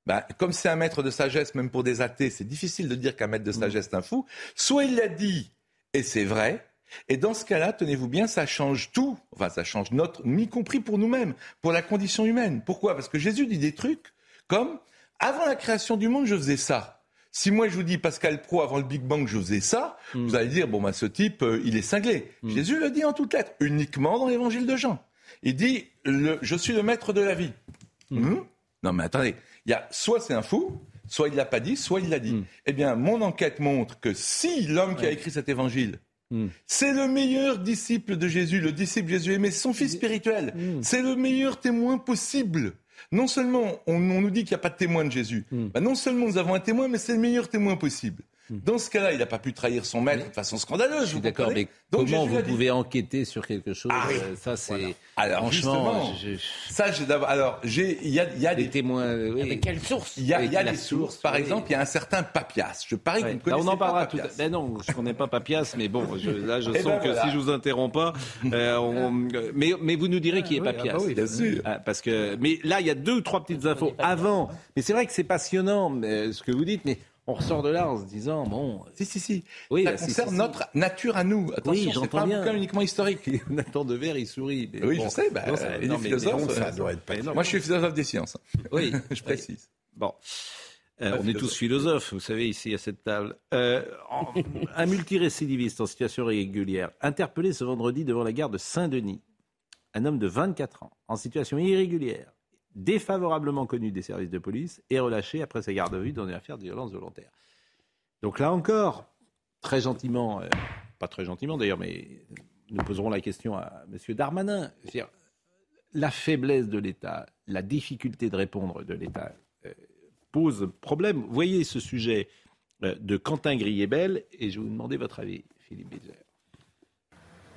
bah, comme c'est un maître de sagesse, même pour des athées, c'est difficile de dire qu'un maître de sagesse est un fou. Soit il l'a dit et c'est vrai. Et dans ce cas-là, tenez-vous bien, ça change tout. Enfin, ça change notre, y compris pour nous-mêmes, pour la condition humaine. Pourquoi? Parce que Jésus dit des trucs comme avant la création du monde, je faisais ça. Si moi je vous dis Pascal Pro avant le Big Bang, je faisais ça, hmm. vous allez dire bon bah ce type euh, il est cinglé. Hmm. Jésus le dit en toutes lettres, uniquement dans l'Évangile de Jean. Il dit je suis le maître de la vie. Hmm. Non mais attendez, il y a soit c'est un fou, soit il l'a pas dit, soit il l'a dit. Hmm. Eh bien, mon enquête montre que si l'homme qui a écrit cet évangile hmm. C'est le meilleur disciple de Jésus, le disciple Jésus aimé, son fils spirituel. Hmm. C'est le meilleur témoin possible. Non seulement on, nous dit qu'il n'y a pas de témoin de Jésus, bah, non seulement nous avons un témoin, mais c'est le meilleur témoin possible. Dans ce cas-là, il n'a pas pu trahir son maître de façon scandaleuse. Je suis d'accord, mais comment vous pouvez enquêter sur quelque chose ah euh, Ça, c'est. Alors, franchement, ça, j'ai d'abord. Alors, il y a, y a des, témoins. Oui. Avec quelles sources Il y a, y a des sources. Par exemple, il y a un certain Papias. Je parie que vous ne connaissez on en parlera pas tout Ben non, je ne connais pas Papias, mais bon, là, je eh sens ben que si je vous interromps pas, euh, mais, mais vous nous direz qui est ah Papias. Ah oui, bien sûr. parce que, mais là, il y a deux ou trois petites infos avant. Mais c'est vrai que c'est passionnant ce que vous dites, mais on ressort de là en se disant bon. Si si si. Oui, ça concerne notre nature à nous. Attention, oui, c'est pas un bouquin uniquement historique. Nathan Devers, il sourit. oui, je sais. Bah, les philosophes, ça doit être pas Moi, je suis philosophe des sciences. Oui, je précise. Bon. Euh, on est tous philosophes, vous savez, ici à cette table. Euh, un multirécidiviste en situation régulière, interpellé ce vendredi devant la gare de Saint-Denis. Un homme de 24 ans, en situation irrégulière, défavorablement connu des services de police et relâché après sa garde à vue dans une affaire de violence volontaire. Donc là encore, très gentiment, euh, pas très gentiment d'ailleurs, mais nous poserons la question à M. Darmanin. La faiblesse de l'État, la difficulté de répondre de l'État euh, pose problème. Voyez ce sujet euh, de Quentin Griebel et je vais vous demander votre avis, Philippe Bézère.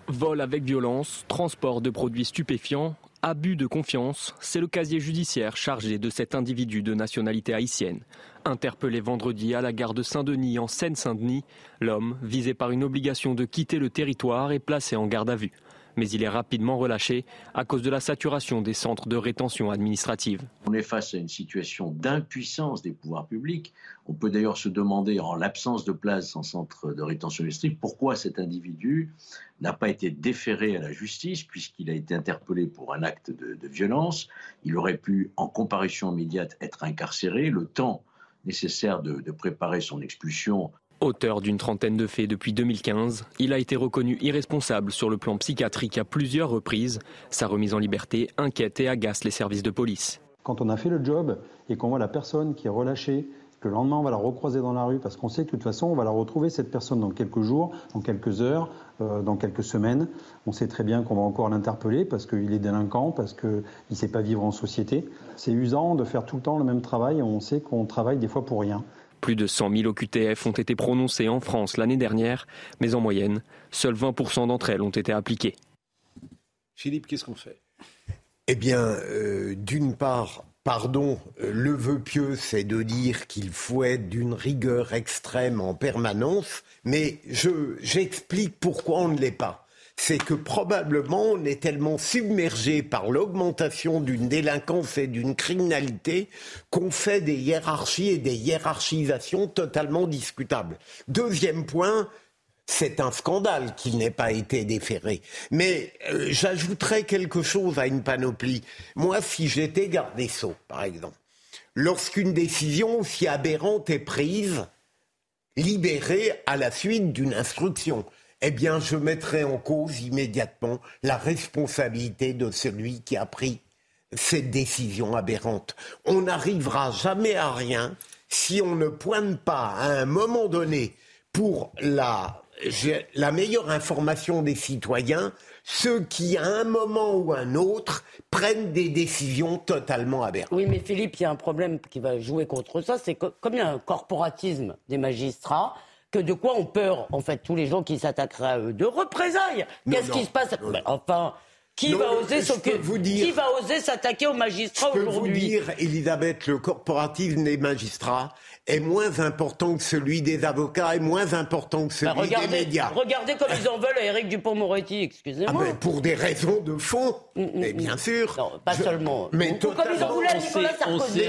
Vol avec violence, transport de produits stupéfiants, abus de confiance, c'est le casier judiciaire chargé de cet individu de nationalité haïtienne. Interpellé vendredi à la gare de Saint-Denis en Seine-Saint-Denis, l'homme, visé par une obligation de quitter le territoire, est placé en garde à vue mais il est rapidement relâché à cause de la saturation des centres de rétention administrative. On est face à une situation d'impuissance des pouvoirs publics. On peut d'ailleurs se demander, en l'absence de place en centre de rétention administrative, pourquoi cet individu n'a pas été déféré à la justice puisqu'il a été interpellé pour un acte de, violence. Il aurait pu, en comparution immédiate, être incarcéré. Le temps nécessaire de, de préparer son expulsion Auteur d'une trentaine de faits depuis 2015, il a été reconnu irresponsable sur le plan psychiatrique à plusieurs reprises. Sa remise en liberté inquiète et agace les services de police. Quand on a fait le job et qu'on voit la personne qui est relâchée, le lendemain on va la recroiser dans la rue, parce qu'on sait que de toute façon on va la retrouver cette personne dans quelques jours, dans quelques heures, euh, dans quelques semaines. On sait très bien qu'on va encore l'interpeller parce qu'il est délinquant, parce qu'il ne sait pas vivre en société. C'est usant de faire tout le temps le même travail et on sait qu'on travaille des fois pour rien. Plus de 100 000 OQTF ont été prononcées en France l'année dernière, mais en moyenne, seuls 20% d'entre elles ont été appliquées. Philippe, qu'est-ce qu'on fait? Eh bien, euh, d'une part, pardon, euh, le vœu pieux, c'est de dire qu'il faut être d'une rigueur extrême en permanence, mais j'explique pourquoi on ne l'est pas c'est que probablement on est tellement submergé par l'augmentation d'une délinquance et d'une criminalité qu'on fait des hiérarchies et des hiérarchisations totalement discutables. Deuxième point, c'est un scandale qu'il n'ait pas été déféré. Mais euh, j'ajouterais quelque chose à une panoplie. Moi, si j'étais garde des Sceaux, par exemple, lorsqu'une décision aussi aberrante est prise, libérée à la suite d'une instruction, eh bien, je mettrai en cause immédiatement la responsabilité de celui qui a pris cette décision aberrante. On n'arrivera jamais à rien si on ne pointe pas à un moment donné pour la, meilleure information des citoyens ceux qui, à un moment ou un autre, prennent des décisions totalement aberrantes. Oui, mais Philippe, il y a un problème qui va jouer contre ça, c'est que comme il y a un corporatisme des magistrats, que de quoi ont peur, en fait, tous les gens qui s'attaqueraient à eux De représailles Qu'est-ce qui se passe Enfin. Qui va, oser qui va oser s'attaquer aux magistrats aujourd'hui Je peux vous dire, Elisabeth, le corporatisme des magistrats est moins important que celui des avocats, est moins important que celui bah, des médias. Regardez comme ils en veulent à Éric Dupont-Moretti, excusez-moi. Ah, pour des raisons de fond, mm, mm, mais mm. bien sûr. Non, pas seulement. Mais comme ils en voulaient à Nicolas Sarkozy.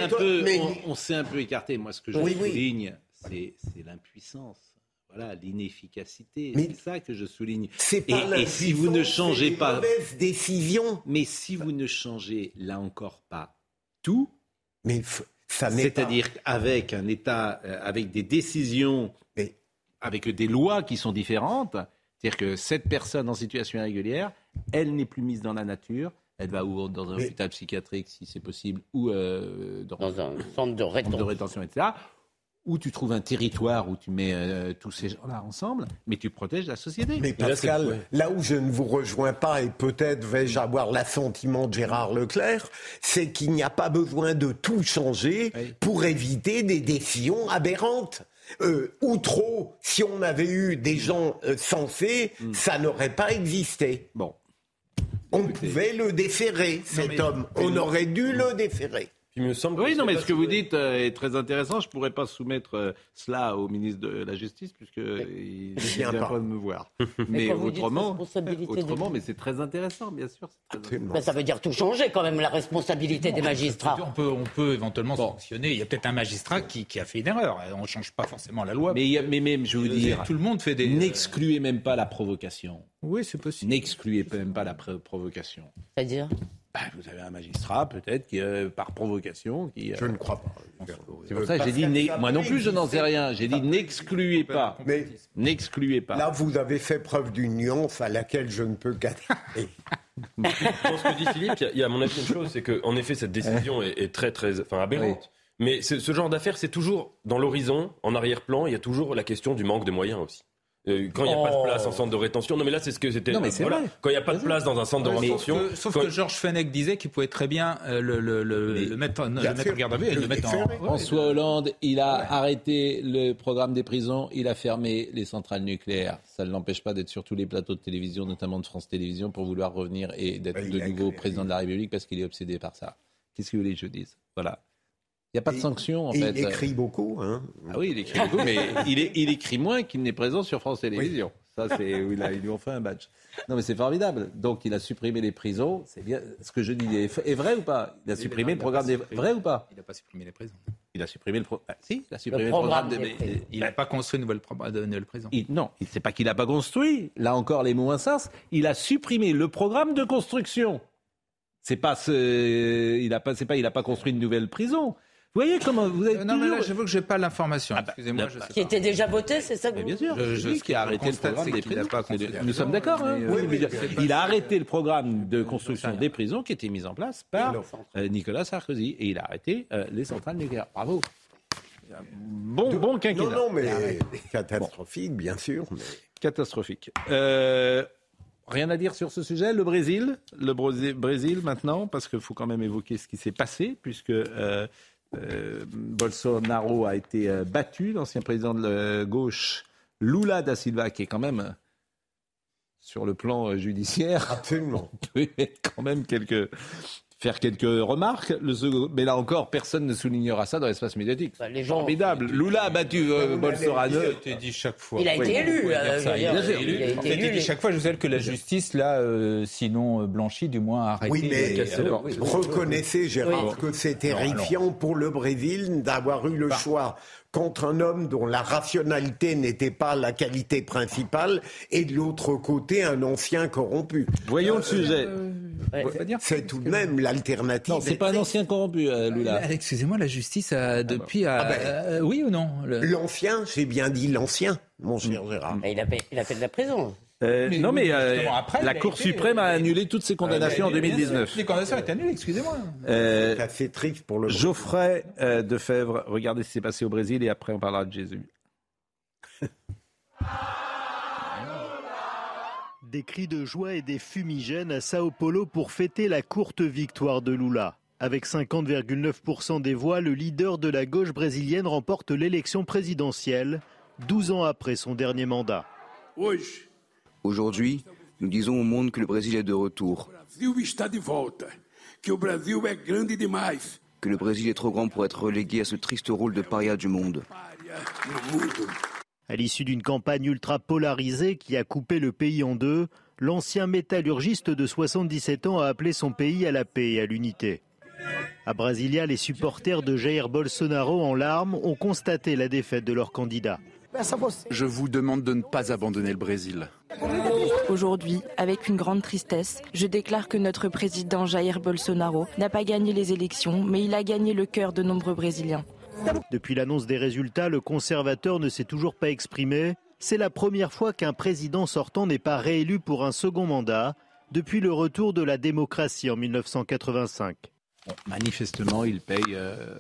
On s'est un, peu écarté. Moi, ce que je souligne, c'est l'impuissance l'inefficacité. C'est ça que je souligne. et, si vous ne changez pas. décision. Mais si vous ne changez là encore pas tout. Mais ça C'est-à-dire avec un État, euh, avec des décisions, avec des lois qui sont différentes. C'est-à-dire que cette personne en situation irrégulière, elle n'est plus mise dans la nature. Elle va ou dans un hôpital psychiatrique si c'est possible, ou euh, dans, un centre de rétention. de rétention, etc où tu trouves un territoire où tu mets euh, tous ces gens-là ensemble, mais tu protèges la société. Mais Pascal, là, où je ne vous rejoins pas, et peut-être vais-je avoir l'assentiment de Gérard Leclerc, c'est qu'il n'y a pas besoin de tout changer pour éviter des décisions aberrantes. Euh, ou trop, si on avait eu des gens euh, sensés, hmm. ça n'aurait pas existé. Bon. On pouvait le déférer, cet homme. On aurait dû le déférer me semble oui, non, mais ce que vous dites euh, est très intéressant. Je ne pourrais pas soumettre euh, cela au ministre de la Justice, puisqu'il ne vient pas de me voir. mais autrement, autrement mais c'est très intéressant, bien sûr. Mais ça veut dire tout changer quand même, la responsabilité des magistrats. On peut, on peut éventuellement sanctionner. Il y a peut-être un magistrat qui, qui, a fait une erreur. On ne change pas forcément la loi. Mais, mais même, je veux dire, tout le monde fait des. N'excluez même pas la provocation. Oui, c'est possible. N'excluez même pas la provocation. C'est-à-dire? Bah, vous avez un magistrat, peut-être, qui, euh, par provocation. Qui, euh, je ne crois pas. C'est pour ça que j'ai dit, moi non plus, je n'en sais rien. J'ai dit, n'excluez pas. Mais n'excluez pas. Là, vous avez fait preuve d'une nuance à laquelle je ne peux qu'adhérer. Dans ce que dit Philippe, il y a- il y, a à mon avis une chose, c'est qu'en effet, cette décision est, est très, très enfin, aberrante. Mais ce, ce genre d'affaires, c'est toujours dans l'horizon, en arrière-plan, il y a toujours la question du manque de moyens aussi. Euh, quand il n'y a pas de Oh. place en centre de rétention, non mais là c'est ce que c'était. Non, mais c'est voilà. vrai. Quand il n'y a pas de place dans un centre de rétention, sauf que, sauf quand- que Georges Fenech disait qu'il pouvait très bien euh, le, le, le, le mettre, en garde à vue et le mettre en. François Hollande, il a arrêté le programme des prisons, il a fermé les centrales nucléaires. Ça ne l'empêche pas d'être sur tous les plateaux de télévision, notamment de France Télévisions, pour vouloir revenir et d'être de nouveau président de la République parce qu'il est obsédé par ça. Qu'est-ce que vous voulez que je dise? Voilà. Il n'y a pas de sanction, en et fait. il écrit beaucoup. Hein. Ah oui, il écrit beaucoup, mais il, est- il écrit moins qu'il n'est présent sur France Télévisions. Ça, c'est où ils lui ont fait un badge. Non, mais c'est formidable. Donc, il a supprimé les prisons. C'est bien. Ce que je dis est, est vrai ou pas? Il a supprimé le programme des. Vrai ou pas? Il n'a pas supprimé les prisons. Il a supprimé le. Pro... Ah, si, il a supprimé le programme des. Il n'a pas construit une nouvelle, pro- de nouvelle prison. Il- non, il- c'est pas qu'il n'a pas construit. Là encore, les mots insensés. Il a supprimé le programme de construction. C'est pas ce. Il a pas. C'est pas. Il a pas construit une nouvelle prison. Vous voyez comment vous avez Euh, non, mais toujours- là, j'avoue que je n'ai pas l'information. Ah bah, Excusez-moi, je sais Qui était déjà voté, c'est ça que Mais vous bien sûr, Je- ce qui a arrêté le programme des prisons. pas. Nous sommes d'accord. hein Mais, Oui, euh, mais il a arrêté le programme de construction des prisons qui était mis en place par euh, Nicolas Sarkozy et il a arrêté euh, les centrales nucléaires. Bravo. Bon, bon quinquennat. Non, non, mais catastrophique, bien sûr. mais- Catastrophique. Euh, rien à dire sur ce sujet. Le Brésil, le Brésil maintenant, parce qu'il faut quand même évoquer ce qui s'est passé, puisque euh, Bolsonaro a été euh, battu, l'ancien président de la gauche Lula da Silva, qui est quand même euh, sur le plan euh, judiciaire, absolument, peut quand même quelques faire quelques remarques. Le second- mais là encore, personne ne soulignera ça dans l'espace médiatique. Formidable. Lula a battu euh, Bolsonaro. Il a été dit chaque fois. Il a été élu, euh, Il a été élu. il a été Il a été élu. dit chaque fois, je vous que la justice, là, euh, sinon euh, blanchie, du moins arrêtée. Oui, mais Euh, reconnaissez, Gérard, que c'est terrifiant pour le Brésil d'avoir eu le choix contre un homme dont la rationalité n'était pas la qualité principale et de l'autre côté un ancien corrompu. Voyons le sujet. C'est tout de même l'alternative. Non, c'est pas un ancien corrompu, euh, Lula. Euh, Excusez-moi, la justice a depuis. a- Ah ben, euh, oui ou non le- L'ancien, j'ai bien dit l'ancien, mon cher Gérard. Il a il a fait de la prison. Euh, Mais non, mais euh, après, la Cour été- suprême a annulé toutes ses condamnations en Bien sûr, 2019. Les condamnations étaient annulées, excusez-moi. Euh, C'est assez triste pour le Geoffrey euh, Defebvre, regardez ce qui s'est passé au Brésil et après on parlera de Jésus. Des cris de joie et des fumigènes à Sao Paulo pour fêter la courte victoire de Lula. Avec 50,9% des voix, le leader de la gauche brésilienne remporte l'élection présidentielle, 12 ans après son dernier mandat. Aujourd'hui, nous disons au monde que le Brésil est de retour, que le Brésil est trop grand pour être relégué à ce triste rôle de paria du monde. À l'issue d'une campagne ultra polarisée qui a coupé le pays en deux, l'ancien métallurgiste de 77 ans a appelé son pays à la paix et à l'unité. À Brasilia, les supporters de Jair Bolsonaro en larmes ont constaté la défaite de leur candidat. Je vous demande de ne pas abandonner le Brésil. Aujourd'hui, avec une grande tristesse, je déclare que notre président Jair Bolsonaro n'a pas gagné les élections, mais il a gagné le cœur de nombreux Brésiliens. Depuis l'annonce des résultats, le conservateur ne s'est toujours pas exprimé. C'est la première fois qu'un président sortant n'est pas réélu pour un second mandat depuis le retour de la démocratie en 1985. Manifestement, il paye euh,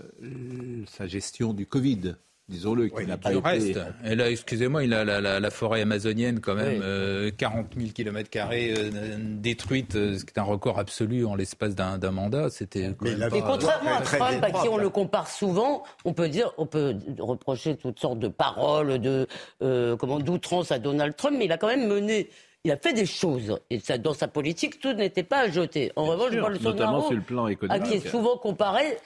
sa gestion du Covid. Disons-le, qui n'a pas Le été... reste. Et là, excusez-moi, il a la, la- la forêt amazonienne quand même, Oui. euh, 40 000 km détruite, euh, ce qui est un record absolu en l'espace d'un mandat. C'était. Et pas- contrairement à Trump, à qui on le compare souvent, on peut dire, on peut reprocher toutes sortes de paroles, de euh, comment d'outrance à Donald Trump, mais il a quand même mené. Il a fait des choses. Et ça, dans sa politique, tout n'était pas à jeter. En revanche, sûr, Bolsonaro, notamment sur le plan à économique. qui est souvent comparé,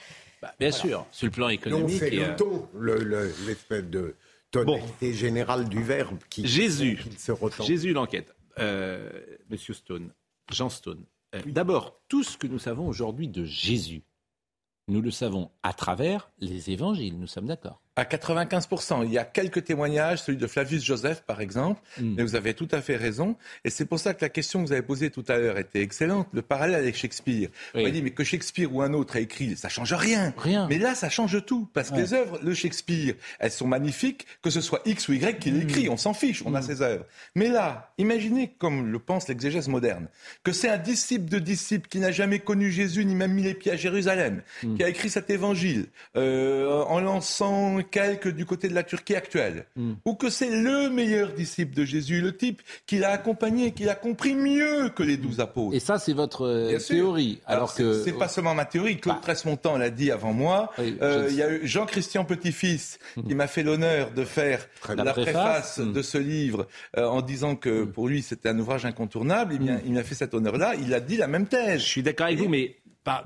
Bah, bien sûr, sur le plan économique. c'est et, euh, le ton, le- le- l'espèce de tonalité générale du verbe qui Jésus, qui se ressent. Jésus l'enquête. Euh, Monsieur Stone, Jean Stone. Euh, D'abord, tout ce que nous savons aujourd'hui de Jésus, nous le savons à travers les évangiles, nous sommes d'accord. À 95%. Il y a quelques témoignages, celui de Flavius Joseph par exemple, Hmm. mais vous avez tout à fait raison. Et c'est pour ça que la question que vous avez posée tout à l'heure était excellente. Le parallèle avec Shakespeare. Oui. On m'a dit, mais que Shakespeare ou un autre a écrit, ça change rien. Rien. Mais là, ça change tout. Parce que les œuvres de Shakespeare, elles sont magnifiques, que ce soit X ou Y qui l'écrit, on s'en fiche, on a ses œuvres. Mais là, imaginez, comme le pense l'exégèse moderne, que c'est un disciple de disciple qui n'a jamais connu Jésus ni même mis les pieds à Jérusalem, qui a écrit cet évangile euh, en lançant quelques du côté de la Turquie actuelle, ou que c'est le meilleur disciple de Jésus, le type qui l'a accompagné, qui l'a compris mieux que les douze apôtres. Et ça, c'est votre euh, théorie. Alors, c'est- que Bah. c'est pas seulement ma théorie. Claude Tresmontant l'a dit avant moi. Oui, Euh, Il y a eu Jean-Christian Petit-Fils qui m'a fait l'honneur de faire La la, préface. préface, Mm. de ce livre euh, en disant que pour lui c'était un ouvrage incontournable. Eh bien, il m'a fait cet honneur-là. Il a dit la même thèse. Je suis d'accord avec vous, mais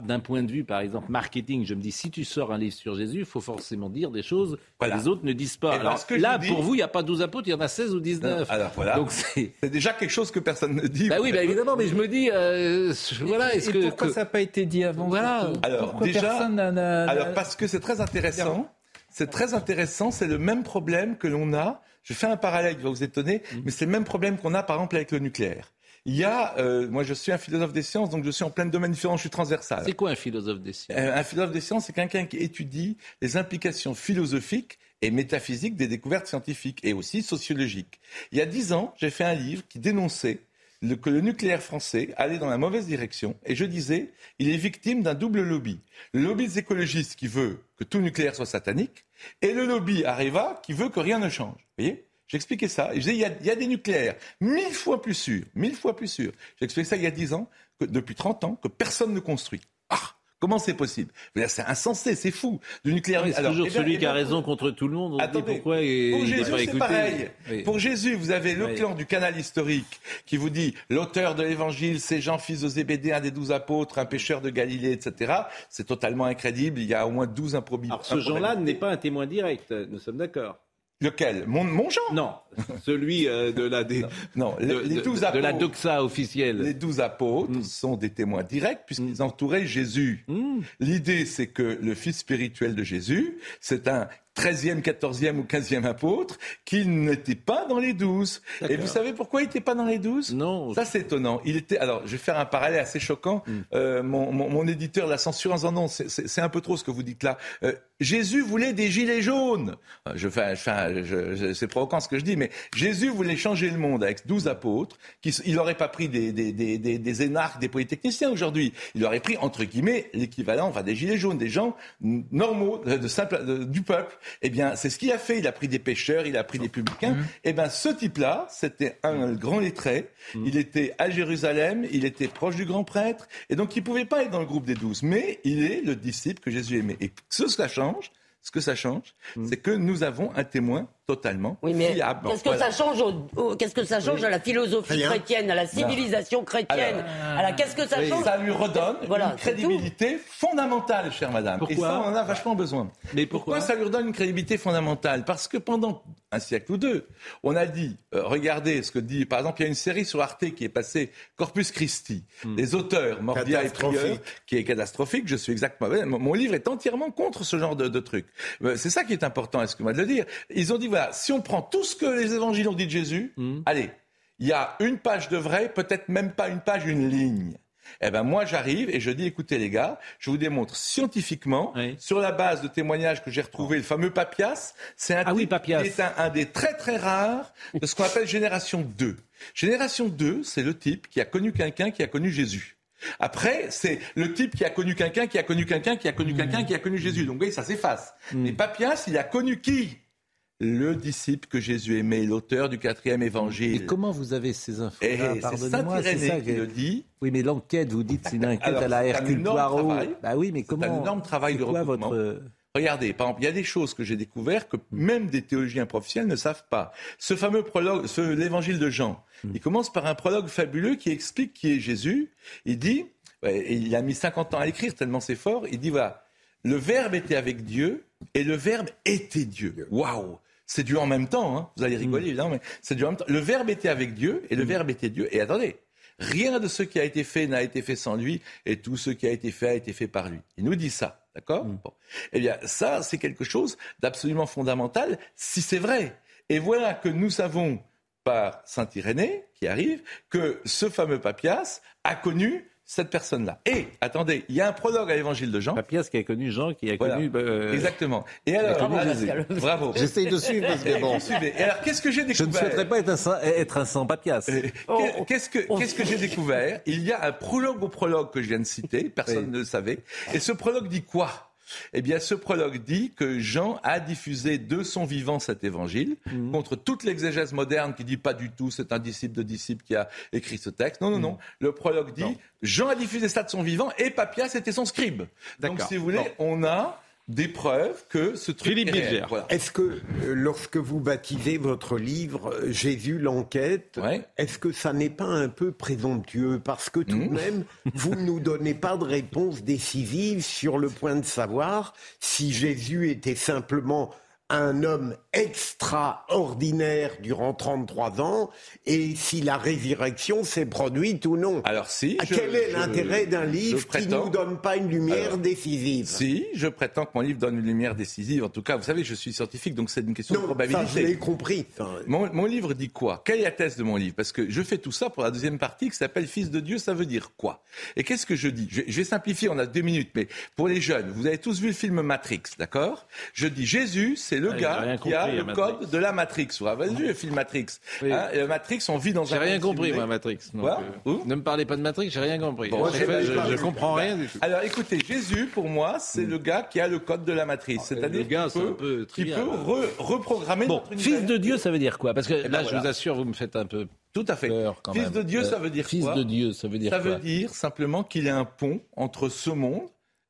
d'un point de vue, par exemple, marketing. Je me dis, si tu sors un livre sur Jésus, il faut forcément dire des choses Voilà. que les autres ne disent pas. Et Alors, parce que je là, dis- pour vous, il n'y a pas 12 apôtres, il y en a 16 ou 19. Alors voilà. Donc c'est. C'est déjà quelque chose que personne ne dit. Bah oui, bah évidemment, mais je me dis, euh, je- voilà, est-ce Et que. pourquoi que- ça n'a pas été dit avant Voilà. Alors Pourquoi déjà, personne n'a- n'a- alors parce que c'est très intéressant. C'est très intéressant. C'est le même problème que l'on a. Je fais un parallèle qui va vous étonner, Mm. mais c'est le même problème qu'on a par exemple avec le nucléaire. Il y a, euh, moi je suis un philosophe des sciences, donc je suis en plein de domaines différents, je suis transversal. C'est quoi un philosophe des sciences? Euh, un philosophe des sciences, c'est quelqu'un qui étudie les implications philosophiques et métaphysiques des découvertes scientifiques et aussi sociologiques. Il y a dix ans, j'ai fait un livre qui dénonçait le- que le nucléaire français allait dans la mauvaise direction et je disais, il est victime d'un double lobby. Le lobby des écologistes qui veut que tout nucléaire soit satanique et le lobby Areva qui veut que rien ne change. Vous voyez? J'expliquais ça. Et je disais, il y, a, il y a des nucléaires mille fois plus sûrs, mille fois plus sûrs. J'expliquais ça il y a dix ans, que depuis 30 ans, que personne ne construit. Ah Comment c'est possible? C'est insensé, c'est fou. Du nucléaire. C'est toujours eh bien- celui eh qui a raison contre tout le monde. On dit pourquoi pour Jésus, c'est pareil. Oui. Pour Jésus, vous avez le Oui. clan du canal historique qui vous dit l'auteur de l'évangile, c'est Jean, fils de Zébédée, un des douze apôtres, un pêcheur de Galilée, etc. C'est totalement incrédible. Il y a au moins douze improbables. Alors ce Jean-là n'est pas un témoin direct, nous sommes d'accord. Lequel? Mon, mon Jean Non, celui euh, de la dé- Non, les, de, les douze de la apôtres. doxa officielle. Les douze apôtres Mm. sont des témoins directs puisqu'ils entouraient Jésus. Mm. L'idée, c'est que le fils spirituel de Jésus, c'est un 13e, 14e ou 15e apôtre qui n'était pas dans les douze. Et D'accord. vous savez pourquoi il n'était pas dans les douze? Non. Ça, c'est étonnant. Il était. Alors, je vais faire un parallèle assez choquant. Mm. Euh, mon, mon- mon éditeur l'a censuré en disant non, c'est- un peu trop ce que vous dites là. Euh, Jésus voulait des gilets jaunes. Euh, Je fais, je je- je- c'est provoquant ce que je dis, mais Jésus voulait changer le monde avec 12 apôtres. Qui, il n'aurait pas pris des, des, des, des, des énarques, des polytechniciens aujourd'hui. Il aurait pris, entre guillemets, l'équivalent enfin, des gilets jaunes, des gens normaux, de, de- du peuple. Eh bien, c'est ce qu'il a fait. Il a pris des pêcheurs, il a pris des publicains. Eh bien, ce type-là, c'était un grand lettré. Il était à Jérusalem, il était proche du grand prêtre. Et donc, il ne pouvait pas être dans le groupe des douze. Mais il est le disciple que Jésus aimait. Et ce que ça change, ce que ça change, c'est que nous avons un témoin totalement Oui, mais fiable. qu'est-ce que Voilà. ça change au, au- qu'est-ce que ça change à la philosophie Rien. chrétienne, à la civilisation chrétienne, à la qu'est-ce que ça Oui, change Ça lui redonne Voilà, une crédibilité fondamentale, chère madame. Pourquoi Et ça, on en a vachement besoin. Mais pourquoi, pourquoi ça lui redonne une crédibilité fondamentale Parce que pendant un siècle ou deux, on a dit, euh, regardez ce que dit, par exemple, il y a une série sur Arte qui est passée, Corpus Christi, Hmm. les auteurs, Mordia et. Prieur, qui est catastrophique, je suis exactement... Mon livre est entièrement contre ce genre de, de truc. Euh, C'est ça qui est important, excuse-moi de le dire. Ils ont dit, voilà, si on prend tout ce que les évangiles ont dit de Jésus, Hmm. allez, il y a une page de vrai, peut-être même pas une page, une ligne. Eh ben moi j'arrive et je dis écoutez les gars, je vous démontre scientifiquement Oui. sur la base de témoignages que j'ai retrouvés, le fameux Papias, c'est un Ah oui, type Papias. qui est un, un des très très rares de ce qu'on appelle génération 2. Génération 2, c'est le type qui a connu quelqu'un qui a connu Jésus. Après, c'est le type qui a connu quelqu'un, qui a connu quelqu'un, qui a connu quelqu'un, qui a connu Jésus. Donc, vous voyez, ça s'efface. Mais Papias, il a connu qui? Le disciple que Jésus aimait, l'auteur du quatrième évangile. Et comment vous avez ces infos Et c'est Pardonnez-moi, c'est ça qui le dit. Oui, mais l'enquête, vous dites, c'est une enquête Alors, à la Hercule Poirot. Bah oui, mais C'est comment un énorme travail de quoi votre Regardez, par exemple, il y a des choses que j'ai découvertes que même des théologiens professionnels ne savent pas. Ce fameux prologue, l'évangile de Jean, il commence par un prologue fabuleux qui explique qui est Jésus. Il dit, et il a mis 50 ans à l'écrire tellement c'est fort, il dit voilà, le Verbe était avec Dieu et le Verbe était Dieu. Waouh C'est Dieu en même temps, hein. vous allez rigoler évidemment, mais c'est Dieu en même temps. Le Verbe était avec Dieu et le Verbe était Dieu. Et attendez, Rien de ce qui a été fait n'a été fait sans lui, et tout ce qui a été fait a été fait par lui. Il nous dit ça. D'accord Mm. bon. Eh bien, ça, c'est quelque chose d'absolument fondamental, si c'est vrai. Et voilà que nous savons, par Saint-Irénée, qui arrive, que ce fameux Papias a connu cette personne-là. Et, attendez, il y a un prologue à l'évangile de Jean. Papias qui a connu Jean, qui a Voilà. connu. euh, Exactement. Et alors, connu voilà, Jésus. bravo. J'essaye de suivre parce que Et bon. vous suivez. Et alors, qu'est-ce que j'ai Je découvert ne souhaiterais pas être un, sans- être un sans Papias. Qu'est- Qu'est-ce que, qu'est-ce que j'ai découvert? Il y a un prologue au prologue que je viens de citer, personne ne le savait. Et ce prologue dit quoi? Eh bien, ce prologue dit que Jean a diffusé de son vivant cet évangile Mhm. contre toute l'exégèse moderne qui dit pas du tout c'est un disciple de disciple qui a écrit ce texte. Non, non, non. Le prologue dit Jean a diffusé ça de son vivant et Papias était son scribe. Donc, si vous voulez, on a des preuves que ce truc est réel. Voilà. Est-ce que euh, lorsque vous baptisez votre livre Jésus l'enquête, est-ce que ça n'est pas un peu présomptueux Parce que tout Hmm. de même, vous ne nous donnez pas de réponse décisive sur le point de savoir si Jésus était simplement un homme extraordinaire durant 33 ans et si la résurrection s'est produite ou non. Alors si. je- Quel est l'intérêt d'un livre qui ne nous donne pas une lumière Alors, décisive? Si, je prétends que mon livre donne une lumière décisive. En tout cas, vous savez, je suis scientifique, donc c'est une question de probabilité. ça, je l'ai compris. Mon livre dit quoi? Quelle est la thèse de mon livre? Parce que je fais tout ça pour la deuxième partie qui s'appelle Fils de Dieu, ça veut dire quoi? Et qu'est-ce que je dis? Je, je vais simplifier, on a deux minutes, mais pour les jeunes, vous avez tous vu le film Matrix, d'accord? Je dis Jésus, c'est le Ah, j'ai rien gars qui a le Matrix. code de la Matrix. Vous avez vu le film Matrix Oui. Hein, et Matrix, on vit dans J'ai un rien monde compris, simulé. moi, Matrix. donc, euh, ne me parlez pas de Matrix, j'ai rien compris. Bon, En j'ai fait, pas- je, je comprends rien du tout. Alors écoutez, Jésus, pour moi, c'est le gars qui a le code de la matrice. C'est-à-dire le gars, qu'il c'est un peut, peu qu'il trivial. peut re- reprogrammer Bon, notre univers. fils de Dieu, ça veut dire quoi? Parce que Eh ben là, je vous assure, vous me faites un peu Tout à fait. peur quand Fils même. de Dieu, Euh, ça veut dire Fils quoi? de Dieu, ça veut dire Ça quoi? veut dire simplement qu'il est un pont entre ce monde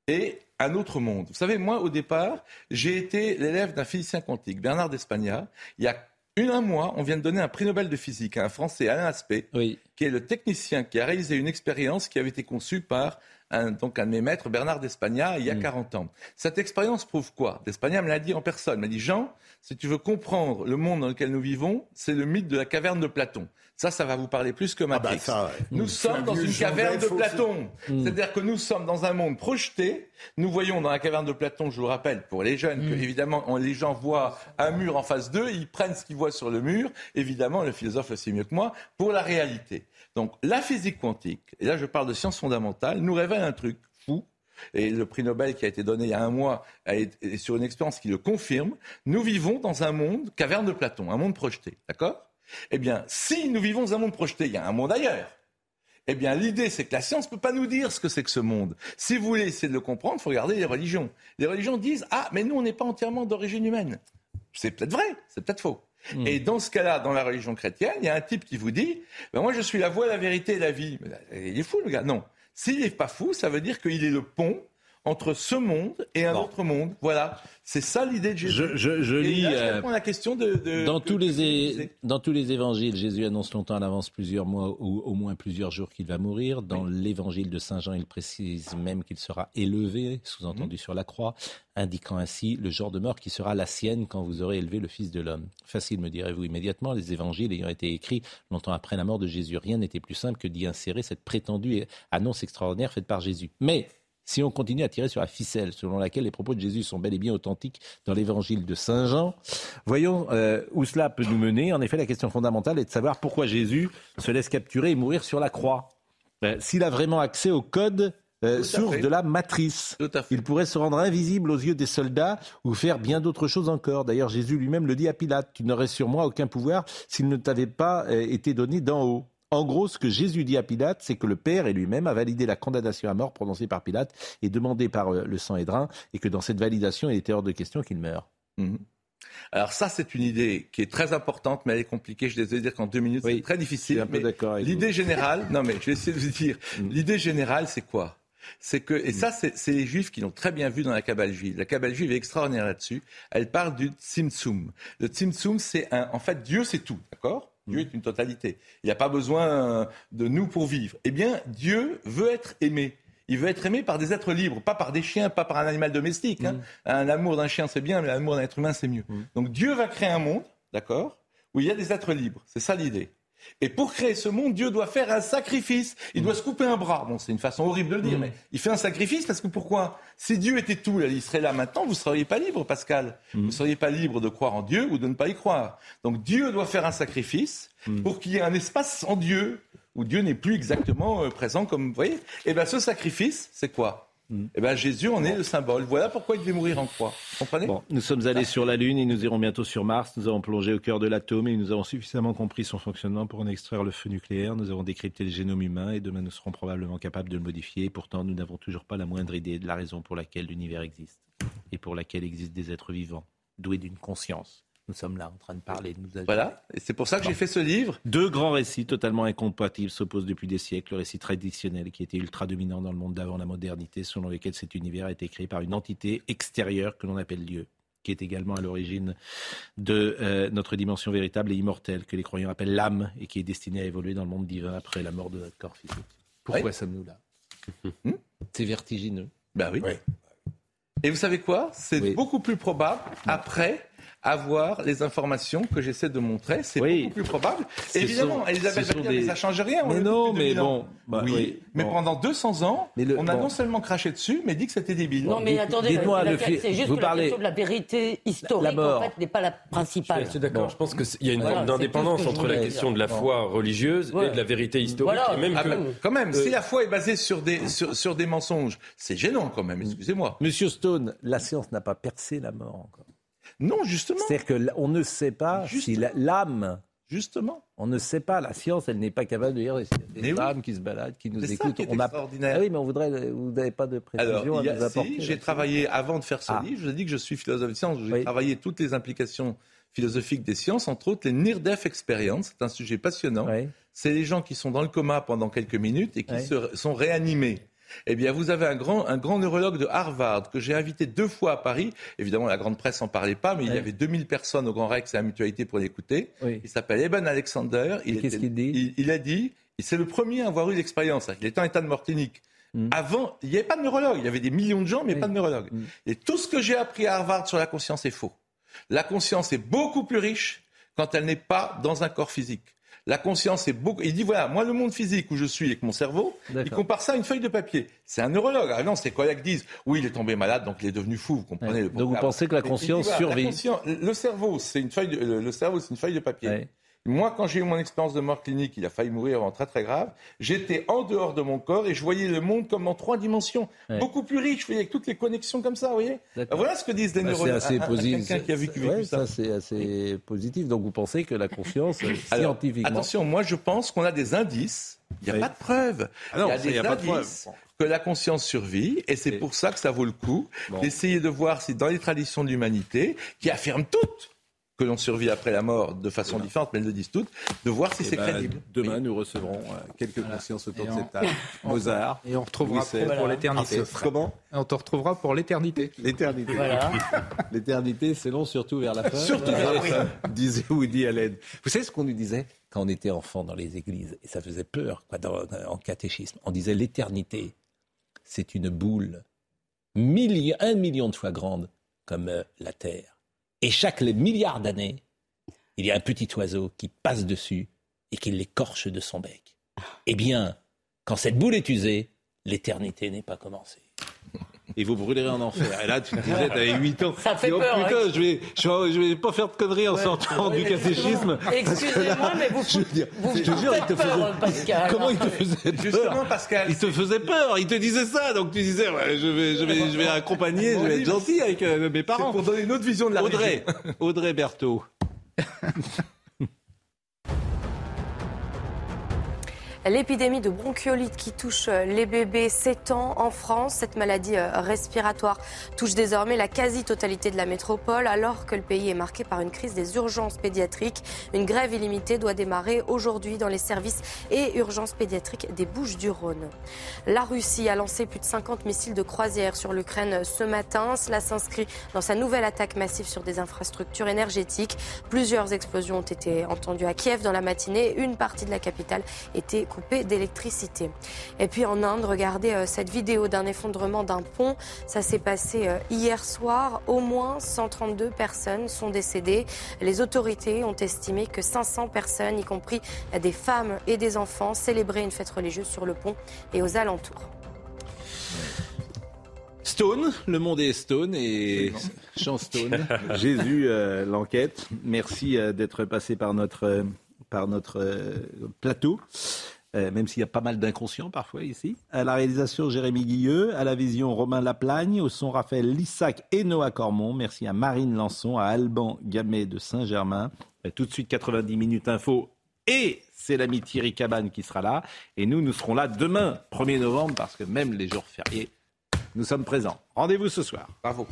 et un autre monde. Vous savez, moi, au départ, j'ai été l'élève d'un physicien quantique, Bernard d'Espagna. Il y a une, un mois, on vient de donner un prix Nobel de physique à un Français, Alain Aspect, qui est le technicien qui a réalisé une expérience qui avait été conçue par un, donc un de mes maîtres, Bernard d'Espagna, il y a 40 ans. Cette expérience prouve quoi? D'Espagna me l'a dit en personne. Il m'a dit, Jean, si tu veux comprendre le monde dans lequel nous vivons, c'est le mythe de la caverne de Platon. Ça, ça va vous parler plus que Matrix. ça, ouais. Nous Mmh. sommes dans une caverne de. Platon. C'est-à-dire que nous sommes dans un monde projeté. Nous voyons dans la caverne de Platon, je vous le rappelle, pour les jeunes, que évidemment, on- les gens voient un mur en face d'eux, ils prennent ce qu'ils voient sur le mur. Évidemment, le philosophe le sait mieux que moi, pour la réalité. Donc, la physique quantique, et là je parle de sciences fondamentales, nous révèle un truc fou. Et le prix Nobel qui a été donné il y a un mois est sur une expérience qui le confirme. Nous vivons dans un monde, caverne de Platon, un monde projeté. D'accord? Eh bien, si nous vivons dans un monde projeté, il y a un monde ailleurs. Eh bien, l'idée, c'est que la science ne peut pas nous dire ce que c'est que ce monde. Si vous voulez essayer de le comprendre, il faut regarder les religions. Les religions disent Ah, mais nous, on n'est pas entièrement d'origine humaine. C'est peut-être vrai, c'est peut-être faux. Et dans ce cas-là, dans la religion chrétienne, il y a un type qui vous dit ben Moi, je suis la voie, la vérité et la vie. Mais il est fou, le gars. Non. S'il n'est pas fou, ça veut dire qu'il est le pont entre ce monde et un autre monde. Voilà. C'est ça l'idée de Jésus. Je, je- je Et lis. là, je euh, réponds à la question de. de- dans, tous les, dans tous les évangiles, Jésus annonce longtemps à l'avance plusieurs mois ou au moins plusieurs jours qu'il va mourir. Dans l'évangile de Saint Jean, il précise même qu'il sera élevé, sous-entendu sur la croix, indiquant ainsi le genre de mort qui sera la sienne quand vous aurez élevé le Fils de l'homme. Facile, me direz-vous immédiatement, les évangiles ayant été écrits longtemps après la mort de Jésus. Rien n'était plus simple que d'y insérer cette prétendue annonce extraordinaire faite par Jésus. Mais si on continue à tirer sur la ficelle selon laquelle les propos de Jésus sont bel et bien authentiques dans l'évangile de Saint Jean, voyons euh, où cela peut nous mener. En effet, la question fondamentale est de savoir pourquoi Jésus se laisse capturer et mourir sur la croix. Euh, S'il a vraiment accès au code euh, source de la matrice. Il pourrait se rendre invisible aux yeux des soldats ou faire bien d'autres choses encore. D'ailleurs, Jésus lui-même le dit à Pilate, tu n'aurais sur moi aucun pouvoir s'il ne t'avait pas été donné d'en haut. En gros, ce que Jésus dit à Pilate, c'est que le Père et lui-même a validé la condamnation à mort prononcée par Pilate et demandée par euh, le sang Hédrin, et que dans cette validation, il était hors de question qu'il meure. Mhm. Alors ça, c'est une idée qui est très importante, mais elle est compliquée. Je vais dire qu'en deux minutes, c'est très difficile. L'idée générale, non mais je vais essayer de vous dire, l'idée générale, c'est quoi? C'est que, et ça, c'est c'est les juifs qui l'ont très bien vu dans la Kabbale juive. La Kabbale juive est extraordinaire là-dessus. Elle parle du Tzimtzum. Le Tzimtzum, c'est un, en fait, Dieu, c'est tout, d'accord? Dieu est une totalité. Il n'y a pas besoin euh, de nous pour vivre. Eh bien, Dieu veut être aimé. Il veut être aimé par des êtres libres, pas par des chiens, pas par un animal domestique. hein. Un amour d'un chien, c'est bien, mais l'amour d'un être humain, c'est mieux. Donc Dieu va créer un monde, d'accord, où il y a des êtres libres. C'est ça l'idée. Et pour créer ce monde, Dieu doit faire un sacrifice. Il doit se couper un bras. Bon, c'est une façon horrible de le dire, mais il fait un sacrifice parce que pourquoi? Si Dieu était tout, il serait là maintenant, vous ne seriez pas libre, Pascal. Vous ne seriez pas libre de croire en Dieu ou de ne pas y croire. Donc Dieu doit faire un sacrifice pour qu'il y ait un espace sans Dieu, où Dieu n'est plus exactement euh, présent comme vous voyez. Et bien ce sacrifice, c'est quoi? Eh bien Jésus en est le symbole. Voilà pourquoi il devait mourir en croix. Vous comprenez? Bon, nous sommes allés sur la Lune et nous irons bientôt sur Mars. Nous avons plongé au cœur de l'atome et nous avons suffisamment compris son fonctionnement pour en extraire le feu nucléaire. Nous avons décrypté le génome humain et demain nous serons probablement capables de le modifier. Et pourtant, nous n'avons toujours pas la moindre idée de la raison pour laquelle l'univers existe et pour laquelle existent des êtres vivants, doués d'une conscience. Nous sommes là en train de parler, de nous agiter. Voilà, et c'est pour ça que j'ai fait ce livre. Deux grands récits totalement incompatibles s'opposent depuis des siècles. Le récit traditionnel, qui était ultra dominant dans le monde d'avant la modernité, selon lequel cet univers a été créé par une entité extérieure que l'on appelle Dieu, qui est également à l'origine de euh, notre dimension véritable et immortelle, que les croyants appellent l'âme, et qui est destinée à évoluer dans le monde divin après la mort de notre corps physique. Pourquoi Oui. sommes-nous là C'est vertigineux. Ben oui. Et vous savez quoi? C'est beaucoup plus probable après avoir les informations que j'essaie de montrer. C'est beaucoup plus probable. Évidemment, sont- Elisabeth sont Battier, des- ça change rien. on Mais non, mais 2000 ans. bon, bah oui. oui, Mais bon. pendant 200 ans, le- on a bon. non seulement craché dessus, mais dit que c'était débile. Non, mais attendez, c'est juste vous que parlez- la question de la vérité historique, La mort. en fait, n'est pas la principale. Je suis d'accord. Je pense qu'il y a une forme d'indépendance entre la question dire. de la foi religieuse et de la vérité historique. Ah bah, quand même, euh, si la foi est basée sur des, sur, sur des mensonges, c'est gênant quand même, excusez-moi. Monsieur Stone, la science n'a pas percé la mort encore. Non, justement. C'est-à-dire qu'on ne sait pas si l'âme. Justement. On ne sait pas. La science, elle n'est pas capable de dire il y a des Mais oui. âmes qui se baladent, qui nous ça écoutent. qui est on a- extraordinaire. Ah oui, mais on voudrait. Vous n'avez pas de précision Alors, à nous apporter. si, j'ai travaillé, avant de faire ce Ah. livre, je vous ai dit que je suis philosophe de sciences, j'ai travaillé toutes les implications philosophiques des sciences, entre autres les near-death experience, c'est un sujet passionnant. C'est les gens qui sont dans le coma pendant quelques minutes et qui se- sont réanimés. Eh bien, vous avez un grand, un grand neurologue de Harvard que j'ai invité deux fois à Paris. Évidemment, la grande presse n'en parlait pas, mais il y avait 2000 personnes au Grand Rex et à la Mutualité pour l'écouter. Oui. Il s'appelle Eben Alexander. Il qu'est-ce était- qu'il dit il, il a dit, c'est le premier à avoir eu l'expérience. Il était en état de mort clinique. Mm. Avant, il n'y avait pas de neurologue. Il y avait des millions de gens, mais pas de neurologue. Mm. Et tout ce que j'ai appris à Harvard sur la conscience est faux. La conscience est beaucoup plus riche quand elle n'est pas dans un corps physique. La conscience est beaucoup. Il dit voilà, moi, le monde physique où je suis avec mon cerveau, il compare ça à une feuille de papier. C'est un neurologue. Ah non, ses collègues disent oui, il est tombé malade, donc il est devenu fou. Vous comprenez le Donc vous pensez que la dit, conscience voilà, la survit conscience- Le cerveau, c'est une feuille. De, le, le cerveau, c'est une feuille de papier. Ouais. Moi, quand j'ai eu mon expérience de mort clinique, il a failli mourir vraiment très très grave. J'étais en dehors de mon corps et je voyais le monde comme en trois dimensions, Ouais. beaucoup plus riche, vous voyez, avec toutes les connexions comme ça, vous voyez. D'accord. Voilà ce que disent les Bah, neurologues. C'est assez Un- un- positif. Quelqu'un qui a vécu, Ouais, ça. ça, c'est assez positif. Donc vous pensez que la conscience, euh, Alors, scientifiquement. Attention, moi je pense qu'on a des indices. Il n'y a Oui. pas de preuves. Ah non, il y a des a indices que la conscience survit et c'est pour ça que ça vaut le coup Bon. d'essayer de voir si dans les traditions de l'humanité, qui affirment toutes que l'on survit après la mort de façon différente, mais elles le disent toutes, de voir si Eh c'est ben, crédible. Demain, nous recevrons euh, quelques consciences autour Et de cette table. Mozart. Et on retrouvera Louis pour, pour l'éternité. Ah, Comment On te retrouvera pour l'éternité. L'éternité. Voilà. L'éternité, c'est long, surtout vers la fin. Surtout vers la fin. Disait Woody Allen. Vous savez ce qu'on nous disait quand on était enfant dans les églises Et ça faisait peur quoi, dans- en catéchisme. On disait l'éternité, c'est une boule un million de fois grande comme euh, la Terre. Et chaque milliard d'années, il y a un petit oiseau qui passe dessus et qui l'écorche de son bec. Eh bien, quand cette boule est usée, l'éternité n'est pas commencée. Et vous brûlerez en enfer. Et là, tu te disais, t'avais 8 ans. Ça fait dis, peur, Oh putain, hein. je vais, je, vais, je vais pas faire de conneries en sortant du catéchisme. Excusez-moi, mais vous, Je veux dire, vous je te jure, il te faites peur, faisait. Pascal. Comment il te faisait peur Justement, Pascal. Il te faisait peur, il te disait ça. Donc tu disais, ouais, je vais, je vais, je vais accompagner, je vais être gentil avec euh, mes parents. pour donner une autre vision de la Audrey, Audrey Berthaud. L'épidémie de bronchiolite qui touche euh, les bébés s'étend en France. Cette maladie euh, respiratoire touche désormais la quasi-totalité de la métropole alors que le pays est marqué par une crise des urgences pédiatriques. Une grève illimitée doit démarrer aujourd'hui dans les services et urgences pédiatriques des Bouches-du-Rhône. La Russie a lancé plus de 50 missiles de croisière sur l'Ukraine ce matin. Cela s'inscrit dans sa nouvelle attaque massive sur des infrastructures énergétiques. Plusieurs explosions ont été entendues à Kiev dans la matinée. Une partie de la capitale était d'électricité. Et puis en Inde, regardez cette vidéo d'un effondrement d'un pont. Ça s'est passé hier soir. Au moins 132 personnes sont décédées. Les autorités ont estimé que 500 personnes, y compris des femmes et des enfants, célébraient une fête religieuse sur le pont et aux alentours. Stone, le monde est Stone et Jean Stone. Jésus, euh, l'enquête. Merci euh, d'être passé par notre, euh, par notre plateau. Même s'il y a pas mal d'inconscients parfois ici. À la réalisation, Jérémy Guilleux. À la vision, Romain Laplagne. Au son, Raphaël Lissac et Noah Cormont. Merci à Marine Lançon, à Alban Gamet de Saint-Germain. Tout de suite, 90 minutes info. Et c'est l'ami Thierry Cabane qui sera là. Et nous, nous serons là demain, 1er novembre, parce que même les jours fériés, nous sommes présents. Rendez-vous ce soir. Bravo.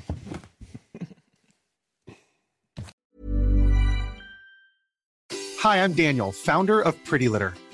Hi, I'm Daniel, founder of Pretty Litter.